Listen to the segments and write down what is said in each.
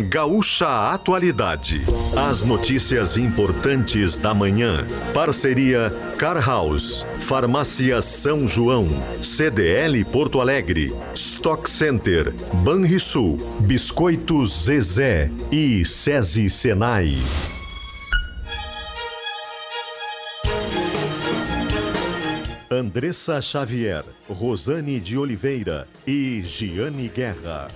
Gaúcha Atualidade. As notícias importantes da manhã. Parceria Car House, Farmácia São João, CDL Porto Alegre, Stock Center, Banrisul, Biscoitos Zezé e SESI Senai. Andressa Xavier, Rosane de Oliveira e Giane Guerra.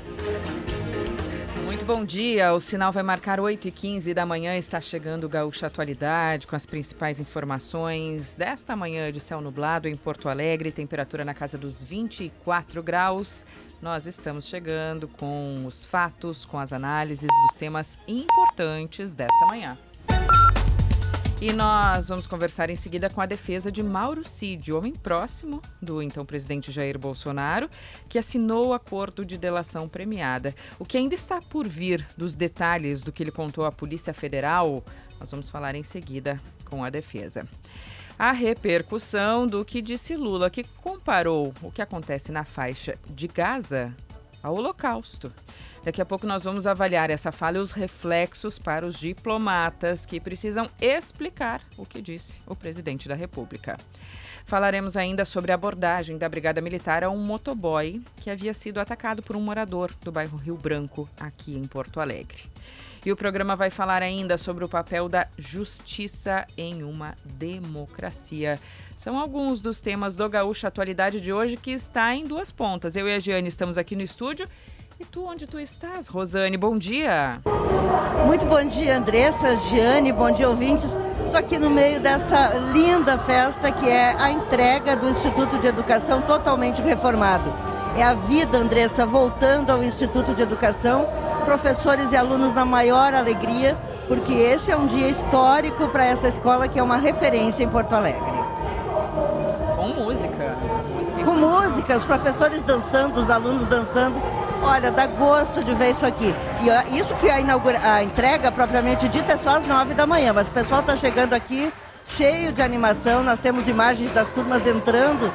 Bom dia. O sinal vai marcar 8h15 da manhã. Está chegando o Gaúcha Atualidade com as principais informações desta manhã de céu nublado em Porto Alegre, temperatura na casa dos 24 graus. Nós estamos chegando com os fatos, com as análises dos temas importantes desta manhã. E nós vamos conversar em seguida com a defesa de Mauro Cid, homem próximo do então presidente Jair Bolsonaro, que assinou o acordo de delação premiada. O que ainda está por vir dos detalhes do que ele contou à Polícia Federal, nós vamos falar em seguida com a defesa. A repercussão do que disse Lula, que comparou o que acontece na faixa de Gaza ao Holocausto. Daqui a pouco nós vamos avaliar essa fala e os reflexos para os diplomatas que precisam explicar o que disse o presidente da República. Falaremos ainda sobre a abordagem da Brigada Militar a um motoboy que havia sido atacado por um morador do bairro Rio Branco, aqui em Porto Alegre. E o programa vai falar ainda sobre o papel da justiça em uma democracia. São alguns dos temas do Gaúcha Atualidade de hoje que está em duas pontas. Eu e a Giane estamos aqui no estúdio e tu, onde tu estás, Rosane? Bom dia. Muito bom dia, Andressa, Giane, bom dia, ouvintes. Estou aqui no meio dessa linda festa que é a entrega do Instituto de Educação totalmente reformado. É a vida, Andressa, voltando ao Instituto de Educação, professores e alunos na maior alegria, porque esse é um dia histórico para essa escola que é uma referência em Porto Alegre. Com música. música Com música, os professores dançando, os alunos dançando Olha, dá gosto de ver isso aqui. E isso que a, inaugura, a entrega propriamente dita é só às nove da manhã, mas o pessoal está chegando aqui cheio de animação, nós temos imagens das turmas entrando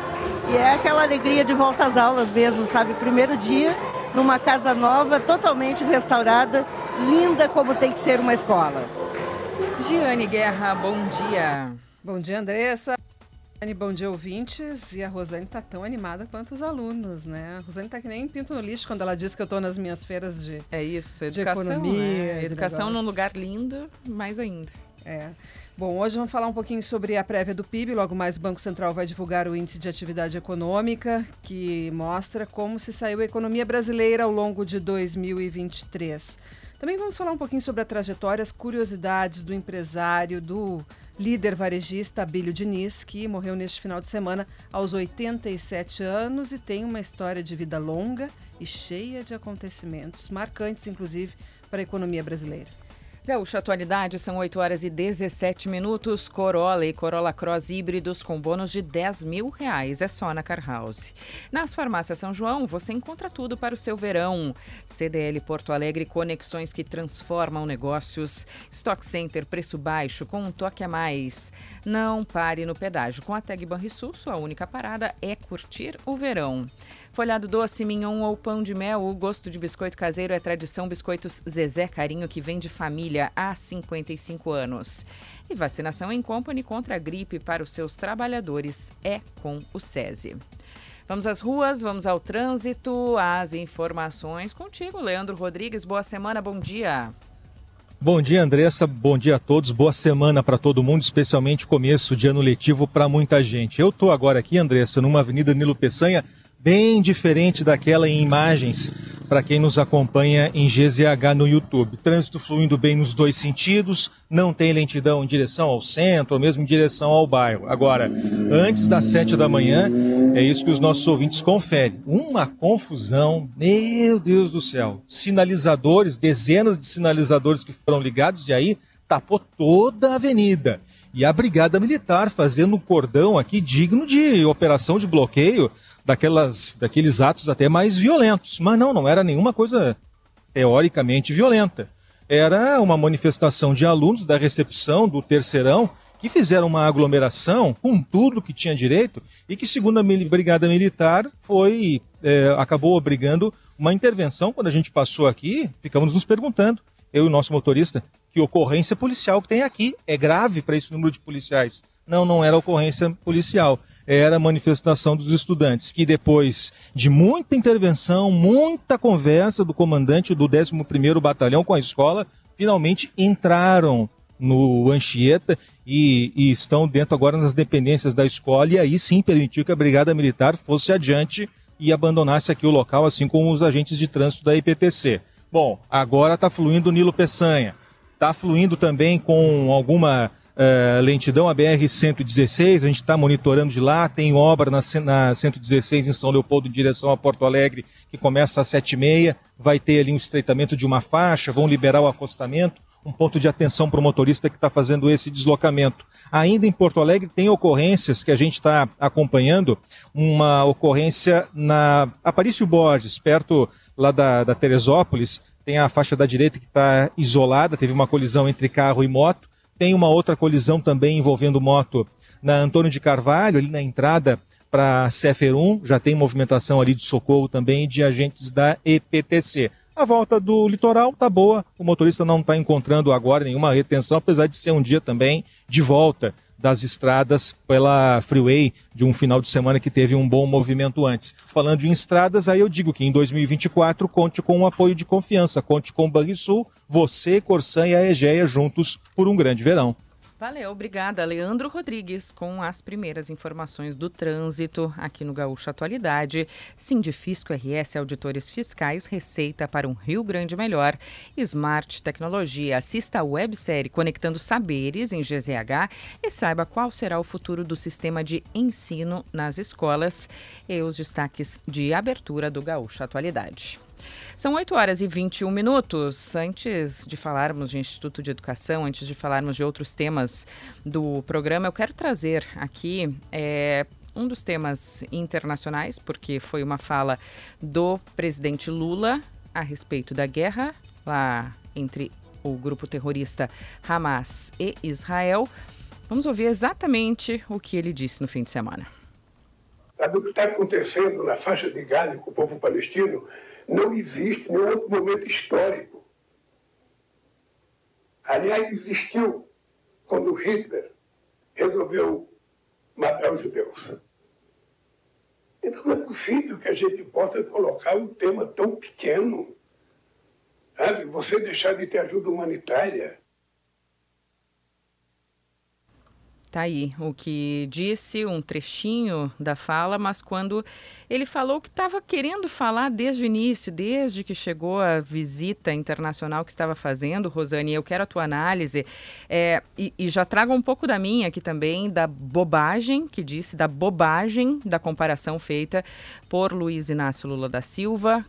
e é aquela alegria de volta às aulas mesmo, sabe? Primeiro dia numa casa nova, totalmente restaurada, linda como tem que ser uma escola. Giane Guerra, bom dia. Bom dia, Andressa. Bom dia, ouvintes. E a Rosane está tão animada quanto os alunos, né? A Rosane está que nem pinto no lixo quando ela diz que eu estou nas minhas feiras de É isso, educação, de economia. Né? Educação num lugar lindo, mais ainda. É. Bom, hoje vamos falar um pouquinho sobre a prévia do PIB. Logo mais, o Banco Central vai divulgar o índice de atividade econômica, que mostra como se saiu a economia brasileira ao longo de 2023. Também vamos falar um pouquinho sobre a trajetória, as curiosidades do empresário, do líder varejista Abílio Diniz, que morreu neste final de semana aos 87 anos e tem uma história de vida longa e cheia de acontecimentos, marcantes inclusive para a economia brasileira. Gaúcha Atualidade, são 8 horas e 17 minutos. Corolla e Corolla Cross híbridos com bônus de 10 mil reais. É só na Car House. Nas farmácias São João, você encontra tudo para o seu verão. CDL Porto Alegre, conexões que transformam negócios. Stock Center, preço baixo, com um toque a mais. Não pare no pedágio. Com a Tag Banrisul, sua única parada é curtir o verão. Folhado doce, mignon ou pão de mel, o gosto de biscoito caseiro é tradição Biscoitos Zezé Carinho, que vem de família há 55 anos. E vacinação em company contra a gripe para os seus trabalhadores é com o SESI. Vamos às ruas, vamos ao trânsito, às informações contigo, Leandro Rodrigues. Boa semana, bom dia. Bom dia, Andressa. Bom dia a todos. Boa semana para todo mundo, especialmente começo de ano letivo para muita gente. Eu estou agora aqui, Andressa, numa Avenida Nilo Peçanha, bem diferente daquela em imagens para quem nos acompanha em GZH no YouTube. Trânsito fluindo bem nos dois sentidos, não tem lentidão em direção ao centro ou mesmo em direção ao bairro. Agora, antes das sete da manhã, é isso que os nossos ouvintes conferem. Uma confusão, meu Deus do céu. Sinalizadores, dezenas de sinalizadores que foram ligados e aí tapou toda a avenida. E a Brigada Militar fazendo um cordão aqui digno de operação de bloqueio daquelas, daqueles atos até mais violentos. Mas não, não era nenhuma coisa teoricamente violenta. Era uma manifestação de alunos da recepção do terceirão que fizeram uma aglomeração com tudo que tinha direito e que, segundo a Brigada Militar, foi é, acabou obrigando uma intervenção, quando a gente passou aqui, ficamos nos perguntando, eu e o nosso motorista, que ocorrência policial que tem aqui. É grave para esse número de policiais. Não, não era ocorrência policial. Era manifestação dos estudantes, que depois de muita intervenção, muita conversa do comandante do 11º Batalhão com a escola, finalmente entraram no Anchieta e, e, estão dentro agora nas dependências da escola e aí sim permitiu que a Brigada Militar fosse adiante e abandonasse aqui o local, assim como os agentes de trânsito da IPTC. Bom, agora está fluindo o Nilo Peçanha. Está fluindo também com alguma uh, lentidão a BR-116, a gente está monitorando de lá, tem obra na, na 116 em São Leopoldo em direção a Porto Alegre, que começa às 7h30, vai ter ali um estreitamento de uma faixa, vão liberar o acostamento, um ponto de atenção para o motorista que está fazendo esse deslocamento. Ainda em Porto Alegre tem ocorrências que a gente está acompanhando, uma ocorrência na Aparício Borges, perto lá da, da Teresópolis, tem a faixa da direita que está isolada, teve uma colisão entre carro e moto, tem uma outra colisão também envolvendo moto na Antônio de Carvalho, ali na entrada para Cefer 1, já tem movimentação ali de socorro também de agentes da EPTC. A volta do litoral tá boa, o motorista não está encontrando agora nenhuma retenção, apesar de ser um dia também de volta das estradas pela freeway de um final de semana que teve um bom movimento antes. Falando em estradas, aí eu digo que em 2024 conte com um apoio de confiança, conte com o Banrisul, você, Corsan e a Egeia juntos por um grande verão. Valeu, obrigada. Leandro Rodrigues com as primeiras informações do trânsito aqui no Gaúcho Atualidade. Sindifisco RS Auditores Fiscais, Receita para um Rio Grande Melhor. Smart Tecnologia. Assista a websérie Conectando Saberes em GZH e saiba qual será o futuro do sistema de ensino nas escolas e os destaques de abertura do Gaúcho Atualidade. São 8 horas e 21 minutos. Antes de falarmos de Instituto de Educação, antes de falarmos de outros temas do programa, eu quero trazer aqui é, um dos temas internacionais, porque foi uma fala do presidente Lula a respeito da guerra lá entre o grupo terrorista Hamas e Israel. Vamos ouvir exatamente o que ele disse no fim de semana. Sabe o que está acontecendo na faixa de Gaza com o povo palestino? Não existe nenhum outro momento histórico. Aliás, existiu quando Hitler resolveu matar os judeus. Então não é possível que a gente possa colocar um tema tão pequeno. Sabe? Você deixar de ter ajuda humanitária Tá aí o que disse, um trechinho da fala, mas quando ele falou que estava querendo falar desde o início, desde que chegou a visita internacional que estava fazendo, Rosane, eu quero a tua análise, é, e, e já trago um pouco da minha aqui também, da bobagem que disse, da bobagem da comparação feita por Luiz Inácio Lula da Silva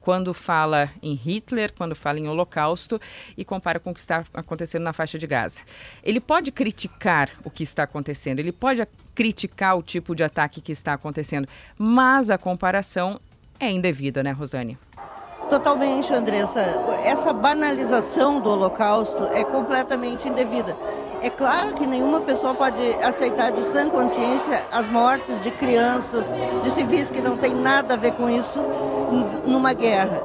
quando fala em Hitler, quando fala em Holocausto e compara com o que está acontecendo na faixa de Gaza. Ele pode criticar o que está acontecendo, ele pode criticar o tipo de ataque que está acontecendo, mas a comparação é indevida, né, Rosane? Totalmente, Andressa. Essa banalização do Holocausto é completamente indevida. É claro que nenhuma pessoa pode aceitar de sã consciência as mortes de crianças, de civis que não tem nada a ver com isso numa guerra.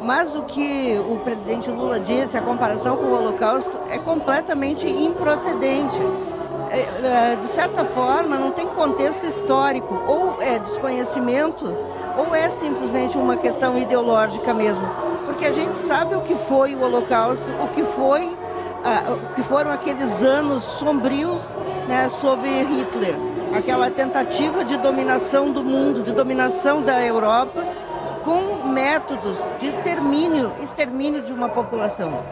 Mas o que o presidente Lula disse, a comparação com o Holocausto, é completamente improcedente. É, é, de certa forma, não tem contexto histórico, ou é desconhecimento, ou é simplesmente uma questão ideológica mesmo. Porque a gente sabe o que foi o Holocausto, o que foi que foram aqueles anos sombrios né, sob Hitler, aquela tentativa de dominação do mundo, de dominação da Europa, com métodos de extermínio, extermínio de uma população.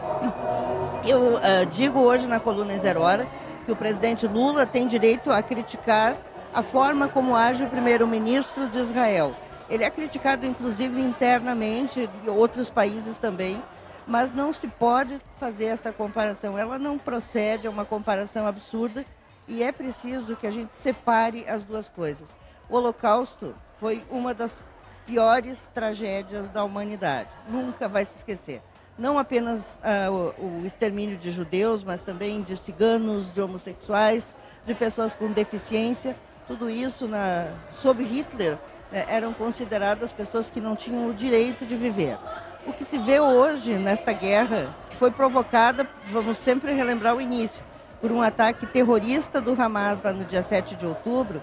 Eu uh, digo hoje na coluna Zero Hora que o presidente Lula tem direito a criticar a forma como age o primeiro-ministro de Israel. Ele é criticado, inclusive, internamente, em outros países também, mas não se pode fazer essa comparação. Ela não procede, é uma comparação absurda e é preciso que a gente separe as duas coisas. O Holocausto foi uma das piores tragédias da humanidade, nunca vai se esquecer. Não apenas uh, o, o extermínio de judeus, mas também de ciganos, de homossexuais, de pessoas com deficiência. Tudo isso, na, sob Hitler, é, eram consideradas pessoas que não tinham o direito de viver. O que se vê hoje nesta guerra, que foi provocada, vamos sempre relembrar o início, por um ataque terrorista do Hamas lá no dia 7 de outubro,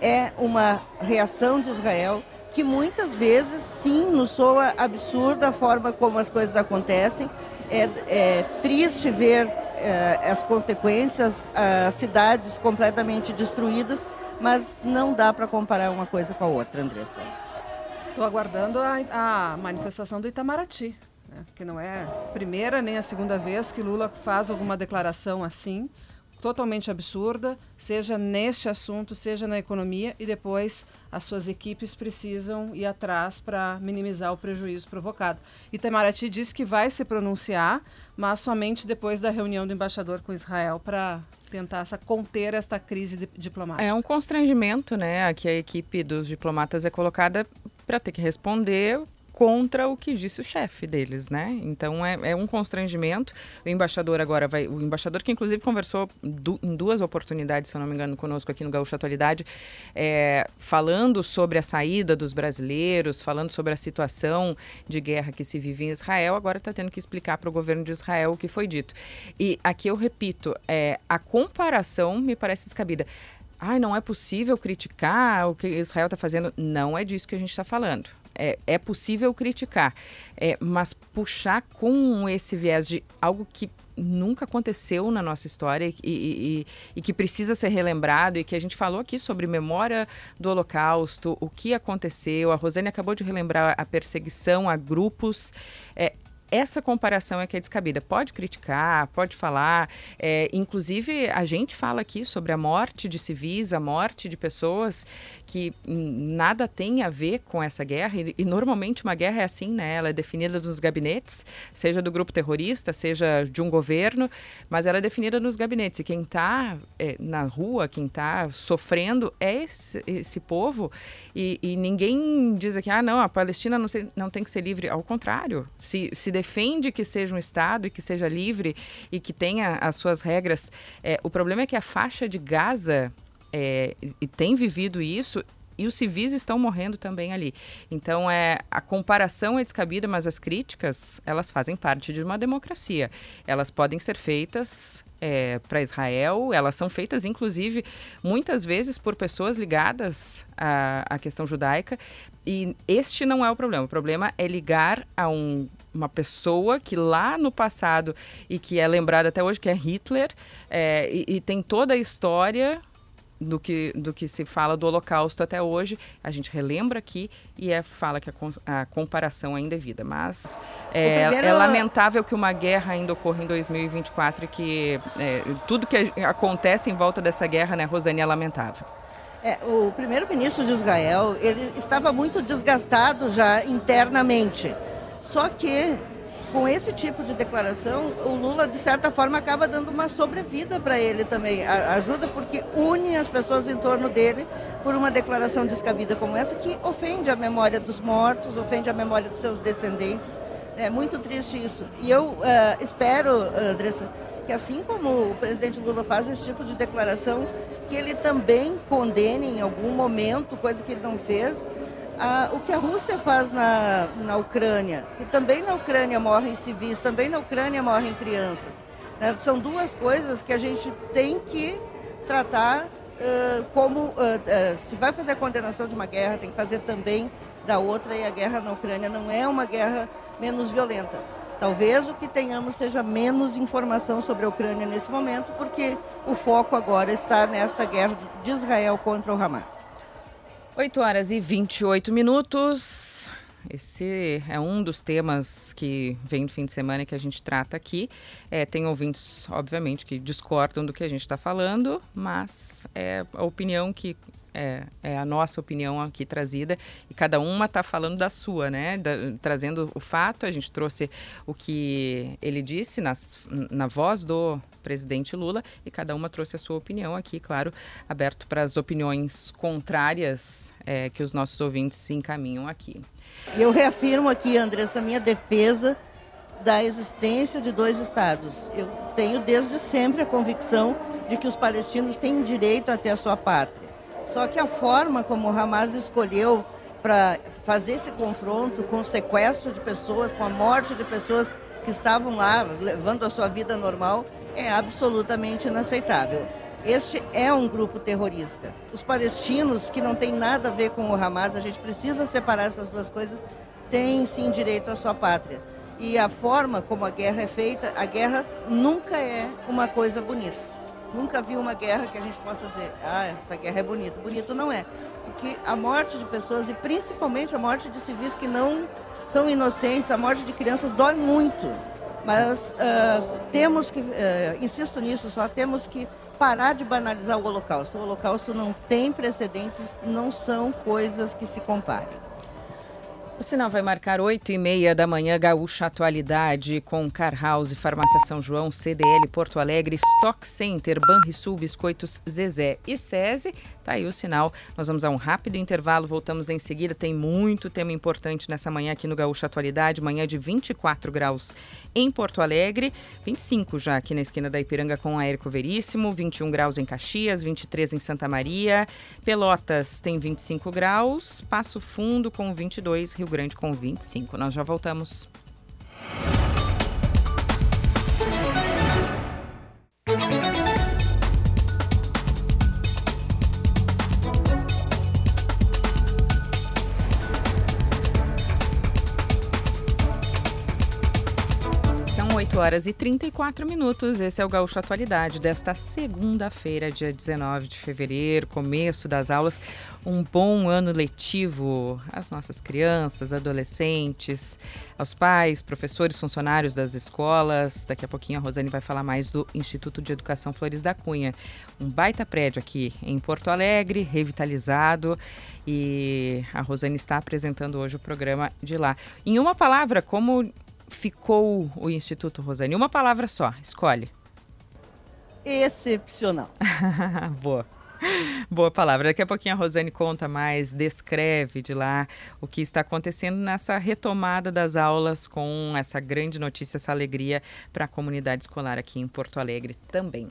é uma reação de Israel que muitas vezes, sim, nos soa absurda a forma como as coisas acontecem. É, é triste ver é, as consequências, as cidades completamente destruídas, mas não dá para comparar uma coisa com a outra, Andressa. Estou aguardando a, a, manifestação do Itamaraty, né? que não é a primeira nem a segunda vez que Lula faz alguma declaração assim totalmente absurda, seja neste assunto, seja na economia, e depois as suas equipes precisam ir atrás para minimizar o prejuízo provocado. Itamaraty diz que vai se pronunciar, mas somente depois da reunião do embaixador com Israel para tentar essa, conter esta crise diplomática. É um constrangimento, né, que a equipe dos diplomatas é colocada para ter que responder contra o que disse o chefe deles, né? Então é, é, um constrangimento. O embaixador agora vai, o embaixador que inclusive conversou du, em duas oportunidades, se eu não me engano, conosco aqui no Gaúcho Atualidade, é, falando sobre a saída dos brasileiros, falando sobre a situação de guerra que se vive em Israel, agora está tendo que explicar para o governo de Israel o que foi dito. E aqui eu repito, é, a comparação me parece descabida. Ai, não é possível criticar o que Israel está fazendo. Não é disso que a gente está falando é, é possível criticar, é, mas puxar com esse viés de algo que nunca aconteceu na nossa história e, e, e, que precisa ser relembrado e que a gente falou aqui sobre memória do Holocausto, o que aconteceu. A Rosane acabou de relembrar a perseguição a grupos. É, essa comparação é que é descabida. Pode criticar, pode falar. É, inclusive, a gente fala aqui sobre a morte de civis, a morte de pessoas que nada tem a ver com essa guerra. E, e normalmente uma guerra é assim, né? Ela é definida nos gabinetes, seja do grupo terrorista, seja de um governo, mas ela é definida nos gabinetes. E quem está é, na rua, quem está sofrendo é esse, esse povo. E, e, ninguém diz aqui, ah, não, a Palestina não, se, não tem que ser livre. Ao contrário, se, se defende que seja um Estado e que seja livre e que tenha as suas regras. É, o problema é que a faixa de Gaza é, e tem vivido isso e os civis estão morrendo também ali. Então é a comparação é descabida, mas as críticas elas fazem parte de uma democracia. Elas podem ser feitas é, para Israel, elas são feitas, inclusive, muitas vezes por pessoas ligadas à, à questão judaica. E este não é o problema. O problema é ligar a um, uma pessoa que lá no passado e que é lembrada até hoje, que é Hitler, é, e, e tem toda a história do que, do que se fala do Holocausto até hoje. A gente relembra aqui e é, fala que a, a comparação é indevida. Mas é, primeiro... é, lamentável que uma guerra ainda ocorra em 2024 e que é, tudo que acontece em volta dessa guerra, né, Rosane, é lamentável. É, o primeiro-ministro de Israel ele estava muito desgastado já internamente. Só que com esse tipo de declaração, o Lula, de certa forma, acaba dando uma sobrevida para ele também. A, ajuda porque une as pessoas em torno dele por uma declaração descabida como essa, que ofende a memória dos mortos, ofende a memória dos seus descendentes. É muito triste isso. E eu uh, espero, Andressa, que assim como o presidente Lula faz esse tipo de declaração, que ele também condene em algum momento, coisa que ele não fez, ah, o que a Rússia faz na, na Ucrânia, e também na Ucrânia morrem civis, também na Ucrânia morrem crianças. Né? São duas coisas que a gente tem que tratar uh, como, uh, uh, se vai fazer a condenação de uma guerra, tem que fazer também da outra, e a guerra na Ucrânia não é uma guerra menos violenta. Talvez o que tenhamos seja menos informação sobre a Ucrânia nesse momento, porque o foco agora está nesta guerra de Israel contra o Hamas. 8 horas e 28 minutos. Esse é um dos temas que vem no fim de semana que a gente trata aqui. É, tem ouvintes, obviamente, que discordam do que a gente está falando, mas é a opinião que é, é, a nossa opinião aqui trazida e cada uma está falando da sua, né? Da, trazendo o fato, a gente trouxe o que ele disse nas, na voz do presidente Lula e cada uma trouxe a sua opinião aqui, claro, aberto para as opiniões contrárias é, que os nossos ouvintes se encaminham aqui. Eu reafirmo aqui, Andressa, minha defesa da existência de dois estados. Eu tenho desde sempre a convicção de que os palestinos têm direito a ter a sua pátria. Só que a forma como o Hamas escolheu para fazer esse confronto com o sequestro de pessoas, com a morte de pessoas que estavam lá levando a sua vida normal, é absolutamente inaceitável. Este é um grupo terrorista. Os palestinos, que não tem nada a ver com o Hamas, a gente precisa separar essas duas coisas, têm sim direito à sua pátria. E a forma como a guerra é feita, a guerra nunca é uma coisa bonita. Nunca vi uma guerra que a gente possa dizer, ah, essa guerra é bonita. Bonito não é. Porque a morte de pessoas, e principalmente a morte de civis que não são inocentes, a morte de crianças dói muito. Mas uh, temos que, uh, insisto nisso, só temos que parar de banalizar o Holocausto. O Holocausto não tem precedentes, não são coisas que se comparem. O sinal vai marcar 8 e meia da manhã, Gaúcha Atualidade, com Car House, Farmácia São João, CDL Porto Alegre, Stock Center, Banrisul, Biscoitos Zezé e SESI. Tá aí o sinal. Nós vamos a um rápido intervalo, voltamos em seguida. Tem muito tema importante nessa manhã aqui no Gaúcha Atualidade, manhã de 24 graus em Porto Alegre, 25 já aqui na esquina da Ipiranga com a Érico Veríssimo, 21 graus em Caxias, 23 em Santa Maria, Pelotas tem 25 graus, Passo Fundo com 22, Rio Grande com 25. Nós já voltamos. Horas e 34 minutos. Esse é o Gaúcho Atualidade desta segunda-feira, dia 19 de fevereiro, começo das aulas. Um bom ano letivo às nossas crianças, adolescentes, aos pais, professores, funcionários das escolas. Daqui a pouquinho a Rosane vai falar mais do Instituto de Educação Flores da Cunha. Um baita prédio aqui em Porto Alegre, revitalizado. E a Rosane está apresentando hoje o programa de lá. Em uma palavra, como ficou o Instituto Rosane? Uma palavra só, escolhe. Excepcional. Boa. Boa palavra. Daqui a pouquinho a Rosane conta mais, descreve de lá o que está acontecendo nessa retomada das aulas com essa grande notícia, essa alegria para a comunidade escolar aqui em Porto Alegre também.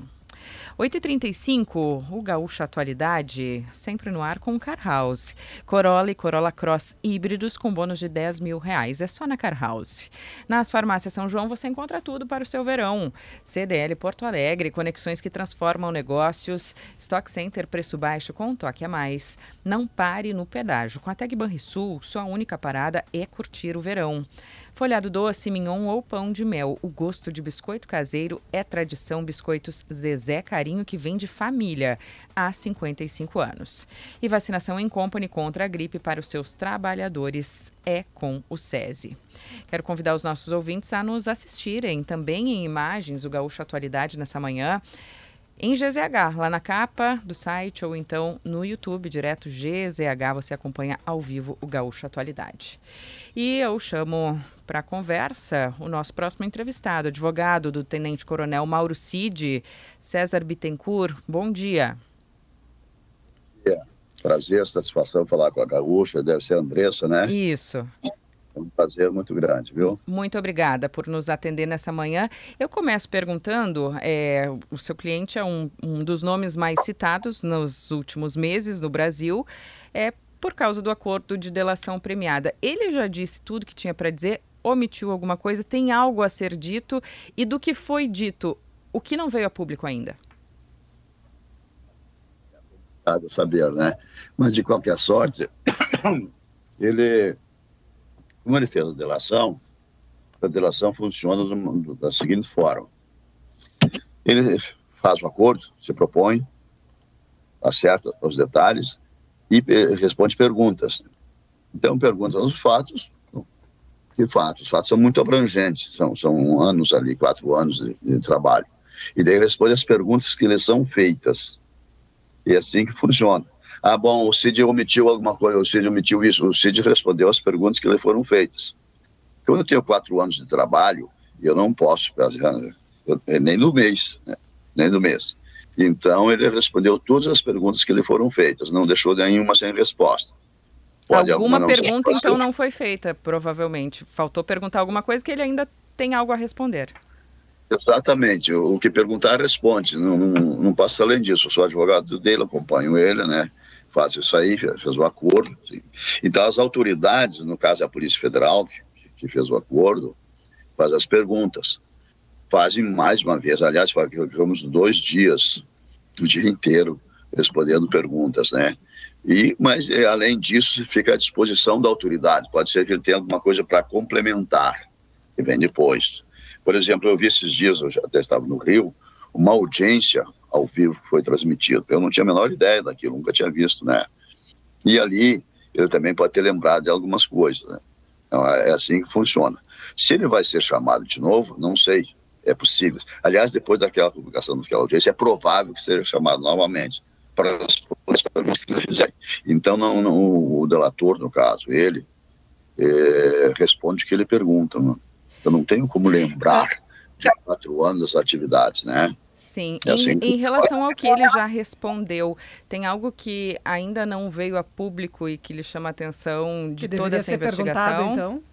8h35, o Gaúcha Atualidade, sempre no ar com Car House. Corolla e Corolla Cross híbridos com bônus de 10 mil reais. É só na Car House. Nas farmácias São João você encontra tudo para o seu verão. CDL Porto Alegre, conexões que transformam negócios. Stock Center, preço baixo com um toque a mais. Não pare no pedágio. Com a Tag Banrisul, sua única parada é curtir o verão. Folhado doce, mignon ou pão de mel. O gosto de biscoito caseiro é tradição Biscoitos Zezé Carinho que vem de família há 55 anos. E vacinação em company contra a gripe para os seus trabalhadores é com o SESI. Quero convidar os nossos ouvintes a nos assistirem também em imagens o Gaúcho Atualidade nessa manhã em GZH, lá na capa do site ou então no YouTube, direto GZH, você acompanha ao vivo o Gaúcho Atualidade. E eu chamo para conversa o nosso próximo entrevistado, advogado do Tenente Coronel Mauro Cid, César Bittencourt. Bom dia. É, prazer, satisfação falar com a Gaúcha, deve ser a Andressa, né? Isso. É um prazer muito grande, viu? Muito obrigada por nos atender nessa manhã. Eu começo perguntando: é, o seu cliente é um, um dos nomes mais citados nos últimos meses no Brasil, é por causa do acordo de delação premiada. Ele já disse tudo que tinha para dizer, omitiu alguma coisa, tem algo a ser dito e do que foi dito, o que não veio a público ainda? É saber, né? Mas de qualquer sorte, ele como ele fez a delação, a delação funciona da seguinte forma. Ele faz o acordo, se propõe, acerta os detalhes e responde perguntas. Então, pergunta os fatos. Que fatos? Os fatos são muito abrangentes, são, são anos ali, quatro anos de, de trabalho. E daí responde as perguntas que lhe são feitas. E é assim que funciona. Ah, bom, o Cid omitiu alguma coisa, o Cid omitiu isso. O Cid respondeu as perguntas que lhe foram feitas. Quando eu tenho quatro anos de trabalho, eu não posso, eu, nem no mês, né? nem no mês. Então, ele respondeu todas as perguntas que lhe foram feitas, não deixou nenhuma sem resposta. Pode alguma pergunta, então, não foi feita, provavelmente. Faltou perguntar alguma coisa que ele ainda tem algo a responder. Exatamente. O que perguntar, responde. Não, não, não passa além disso. Eu sou advogado dele, acompanho ele, né? faz isso aí, fez o acordo. Sim. Então, as autoridades, no caso a Polícia Federal, que, que fez o acordo, faz as perguntas. Fazem mais uma vez, aliás, ficamos dois dias, o dia inteiro, respondendo perguntas, né? E, mas, eh, além disso, fica à disposição da autoridade. Pode ser que ele tenha alguma coisa para complementar, que vem depois. Por exemplo, eu vi esses dias, eu já até estava no Rio, uma audiência ao vivo que foi transmitida. Eu não tinha a menor ideia daquilo, nunca tinha visto, né? E ali, ele também pode ter lembrado de algumas coisas, né? Então, é assim que funciona. Se ele vai ser chamado de novo, não sei. É possível. Aliás, depois daquela publicação daquela audiência, é provável que seja chamado novamente para as perguntas que ele fizer. Então, não, não, o delator, no caso, ele, é, responde o que ele pergunta. Né? Eu não tenho como lembrar de quatro anos das atividades, né? Sim, é assim em, em, relação ao que ele já respondeu, tem algo que ainda não veio a público e que lhe chama a atenção de que toda essa investigação? Então?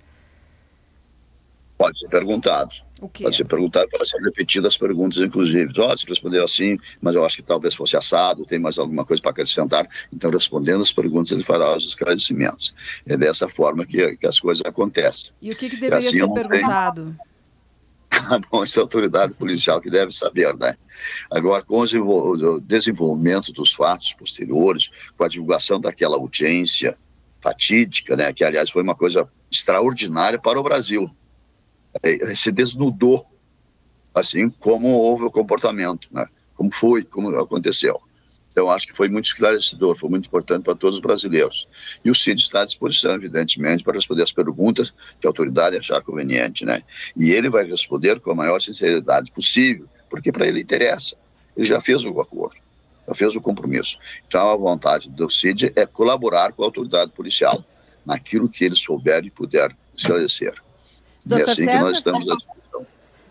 Pode ser perguntado. Pode ser perguntado, pode ser repetido as perguntas, inclusive. Oh, você respondeu assim, mas eu acho que talvez fosse assado, tem mais alguma coisa para acrescentar. Então, respondendo as perguntas, ele fará os esclarecimentos. É dessa forma que, que as coisas acontecem. E o que, que deveria assim, ser perguntado? Tenho... Ah, bom, isso é a autoridade policial que deve saber, né? Agora, com o desenvolvimento dos fatos posteriores, com a divulgação daquela audiência fatídica, né, que aliás foi uma coisa extraordinária para o Brasil, se desnudou, assim como houve o comportamento, né? como foi, como aconteceu. Então, acho que foi muito esclarecedor, foi muito importante para todos os brasileiros. E o CID está à disposição, evidentemente, para responder as perguntas que a autoridade achar conveniente, né? E ele vai responder com a maior sinceridade possível, porque para ele interessa. Ele já fez o acordo, já fez o compromisso. Então, a vontade do CID é colaborar com a autoridade policial naquilo que ele souber e puder esclarecer. Doutor é assim César, que nós estamos à disposição.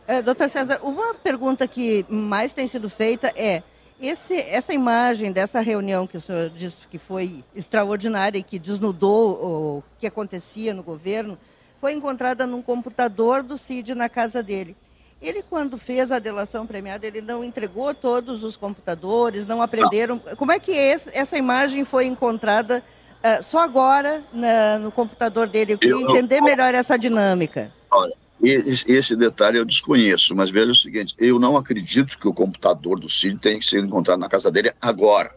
É, doutor César, uma pergunta que mais tem sido feita é: esse, essa imagem dessa reunião que o senhor disse que foi extraordinária e que desnudou o que acontecia no governo, foi encontrada num computador do CID na casa dele. Ele, quando fez a delação premiada, ele não entregou todos os computadores, não aprenderam. Não. Como é que esse, essa imagem foi encontrada uh, só agora na, no computador dele? Eu queria entender melhor essa dinâmica. Olha, esse detalhe eu desconheço, mas veja o seguinte: eu não acredito que o computador do Cid tenha ser encontrado na casa dele agora.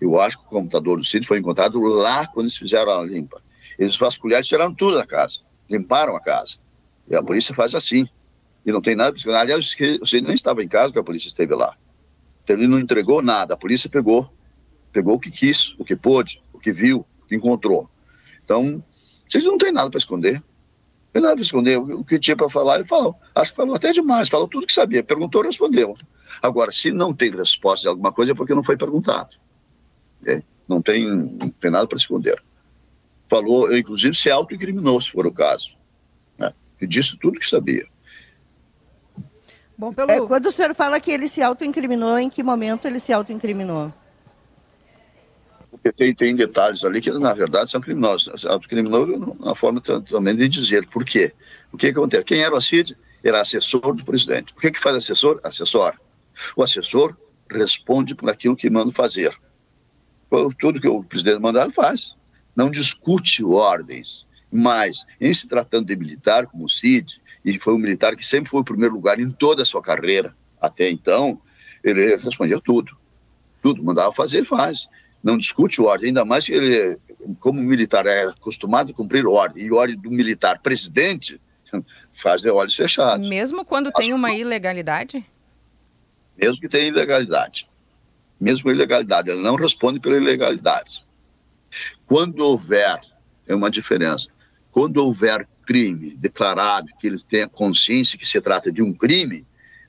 Eu acho que o computador do Cid foi encontrado lá quando eles fizeram a limpa. Eles vasculharam e tiraram tudo da casa, limparam a casa. E a polícia faz assim. E não tem nada para Aliás, o Cid nem estava em casa que a polícia esteve lá. Então ele não entregou nada, a polícia pegou. Pegou o que quis, o que pôde, o que viu, o que encontrou. Então, vocês não têm nada para esconder. Ele não respondeu o que tinha para falar, ele falou. Acho que falou até demais, falou tudo que sabia. Perguntou, respondeu. Agora, se não tem resposta de alguma coisa, é porque não foi perguntado. É? Não, tem, não tem nada para esconder. Falou, inclusive, se autoincriminou, se for o caso. Né? E disse tudo que sabia. Bom, pelo... é, quando o senhor fala que ele se autoincriminou, em que momento ele se autoincriminou? Porque tem, tem detalhes ali que, na verdade, são criminosos. Criminoso na forma também de dizer. Por quê? O que, que acontece? Quem era o Cid? Era assessor do presidente. O que, que faz assessor? Assessor. O assessor responde por aquilo que manda fazer. Tudo que o presidente mandar, ele faz. Não discute ordens. Mas, em se tratando de militar, como o Cid, e foi um militar que sempre foi o primeiro lugar em toda a sua carreira, até então, ele respondia tudo. Tudo, mandava fazer, ele faz não discute ordem, ainda mais que ele, como militar, é acostumado a cumprir ordem, e ordem do militar presidente faz de olhos fechados. Mesmo quando tem uma ilegalidade? Mesmo que tenha ilegalidade. Mesmo com ilegalidade, ele não responde pela ilegalidade. Quando houver, é uma diferença, quando houver crime declarado, que ele tenha consciência que se trata de um crime,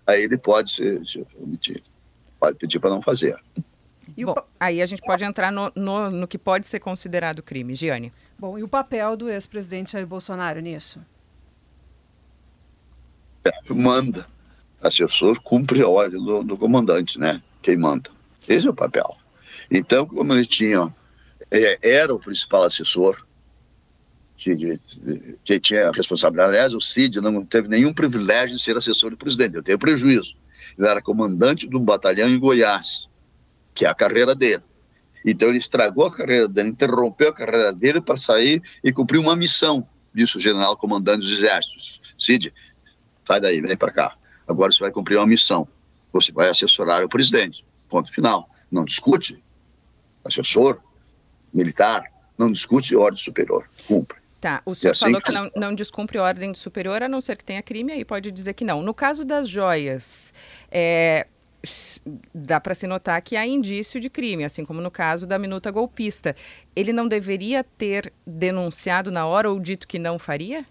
aí ele pode se, se omitir, pode pedir para não fazer. Bom, o... aí a gente pode entrar no, no, no, que pode ser considerado crime. Giane. Bom, e o papel do ex-presidente Jair Bolsonaro nisso? É, manda. Assessor cumpre a ordem do, do, comandante, né? Quem manda. Esse é o papel. Então, como ele tinha, é, era o principal assessor, que, que, tinha a responsabilidade. Aliás, o Cid não teve nenhum privilégio de ser assessor do presidente, ele teve prejuízo. Ele era comandante de um batalhão em Goiás que é a carreira dele. Então ele estragou a carreira dele, interrompeu a carreira dele para sair e cumprir uma missão, disse o general comandante dos exércitos. Cid, sai daí, vem para cá. Agora você vai cumprir uma missão. Você vai assessorar o presidente. Ponto final. Não discute. Assessor, militar, não discute ordem superior. Cumpre. Tá, o senhor assim falou que não, não descumpre ordem superior, a não ser que tenha crime, aí pode dizer que não. No caso das joias, é, dá para se notar que há indício de crime, assim como no caso da minuta golpista. Ele não deveria ter denunciado na hora ou dito que não faria?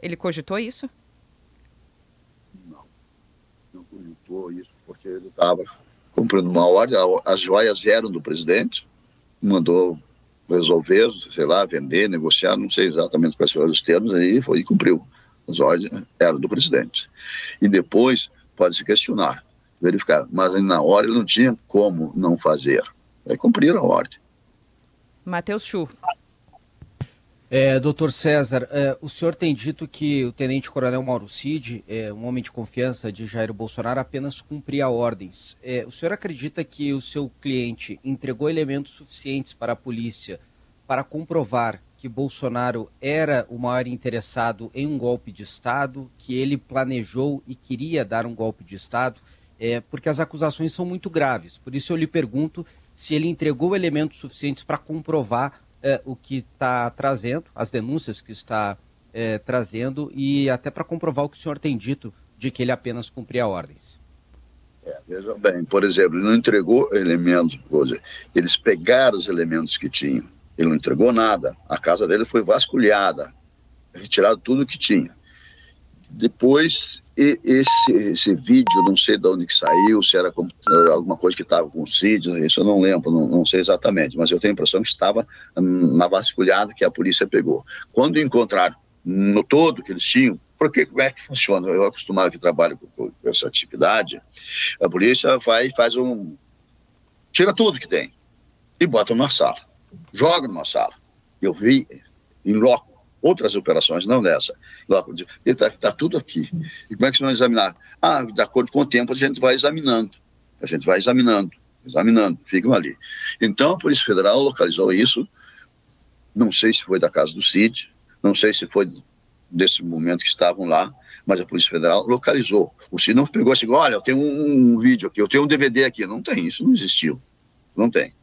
Ele cogitou isso? Não, não cogitou isso, porque ele estava cumprindo uma ordem, as joias eram do presidente, mandou resolver, sei lá, vender, negociar, não sei exatamente quais foram os termos, aí foi e cumpriu. As ordens eram do presidente. E depois pode se questionar, verificar, mas na hora ele não tinha como não fazer. Aí cumpriram a ordem. Matheus Chu. É, doutor César, é, o senhor tem dito que o tenente-coronel Mauro Cid, é, um homem de confiança de Jair Bolsonaro, apenas cumpria ordens. É, o senhor acredita que o seu cliente entregou elementos suficientes para a polícia para comprovar que Bolsonaro era o maior interessado em um golpe de Estado, que ele planejou e queria dar um golpe de Estado? É, porque as acusações são muito graves. Por isso eu lhe pergunto se ele entregou elementos suficientes para comprovar é, o que está trazendo, as denúncias que está é, trazendo e até para comprovar o que o senhor tem dito de que ele apenas cumpria ordens. É, veja bem, por exemplo, ele não entregou elementos, dizer, eles pegaram os elementos que tinham, ele não entregou nada, a casa dele foi vasculhada, retirado tudo que tinha. Depois e esse, esse vídeo, não sei de onde que saiu, se era alguma coisa que estava com o Cid, isso eu não lembro, não, não, sei exatamente, mas eu tenho a impressão que estava na vasculhada que a polícia pegou. Quando encontraram no todo que eles tinham, porque como é que funciona? Eu acostumado que trabalho com, com essa atividade, a polícia vai faz um. tira tudo que tem e bota numa sala, joga numa sala. Eu vi em loco outras operações, não dessa. Está tá tudo aqui. E como é que vocês vão examinar? Ah, de acordo com o tempo, a gente vai examinando. A gente vai examinando, examinando, ficam ali. Então, a Polícia Federal localizou isso. Não sei se foi da casa do CID, não sei se foi desse momento que estavam lá, mas a Polícia Federal localizou. O CID não pegou assim, olha, eu tenho um, um vídeo aqui, eu tenho um DVD aqui. Não tem, isso não existiu. Não tem.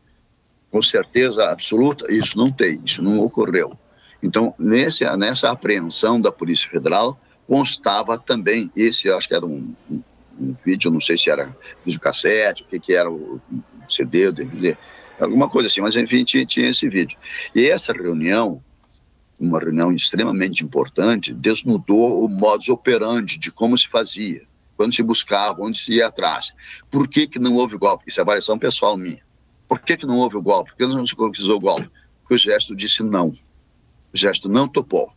Com certeza absoluta, isso não tem, isso não ocorreu. Então, nesse, nessa apreensão da Polícia Federal, constava também, esse acho que era um, um, um vídeo, não sei se era videocassete, o que, que era o CD, o DVD, alguma coisa assim, mas enfim, tinha, tinha esse vídeo. E essa reunião, uma reunião extremamente importante, desnudou o modus operandi de como se fazia, quando se buscava, onde se ia atrás. Por que, que não houve golpe? Isso é avaliação pessoal minha. Por que, que não houve o golpe? Por que não se concretizou o golpe? Porque o gesto disse não. O Gesto não topou.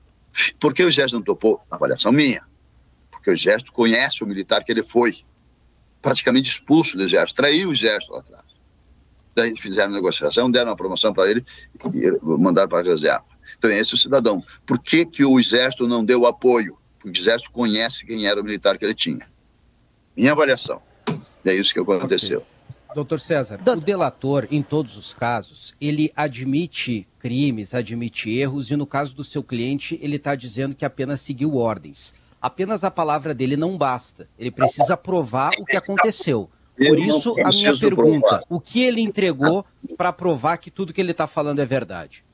Por que o Gesto não topou? Avaliação minha. Porque o Gesto conhece o militar que ele foi. Praticamente expulso do Exército, traiu o Exército lá atrás. Daí fizeram negociação, deram uma promoção para ele e mandaram para a reserva. Então, esse é o cidadão. Por que, que o Exército não deu apoio? Porque o Exército conhece quem era o militar que ele tinha. Minha avaliação. é isso que aconteceu. Okay. Doutor César, Doutor... o delator, em todos os casos, ele admite crimes, admite erros, e no caso do seu cliente, ele está dizendo que apenas seguiu ordens. Apenas a palavra dele não basta. Ele precisa provar o que aconteceu. Por isso, a minha pergunta: provar. o que ele entregou para provar que tudo que ele está falando é verdade?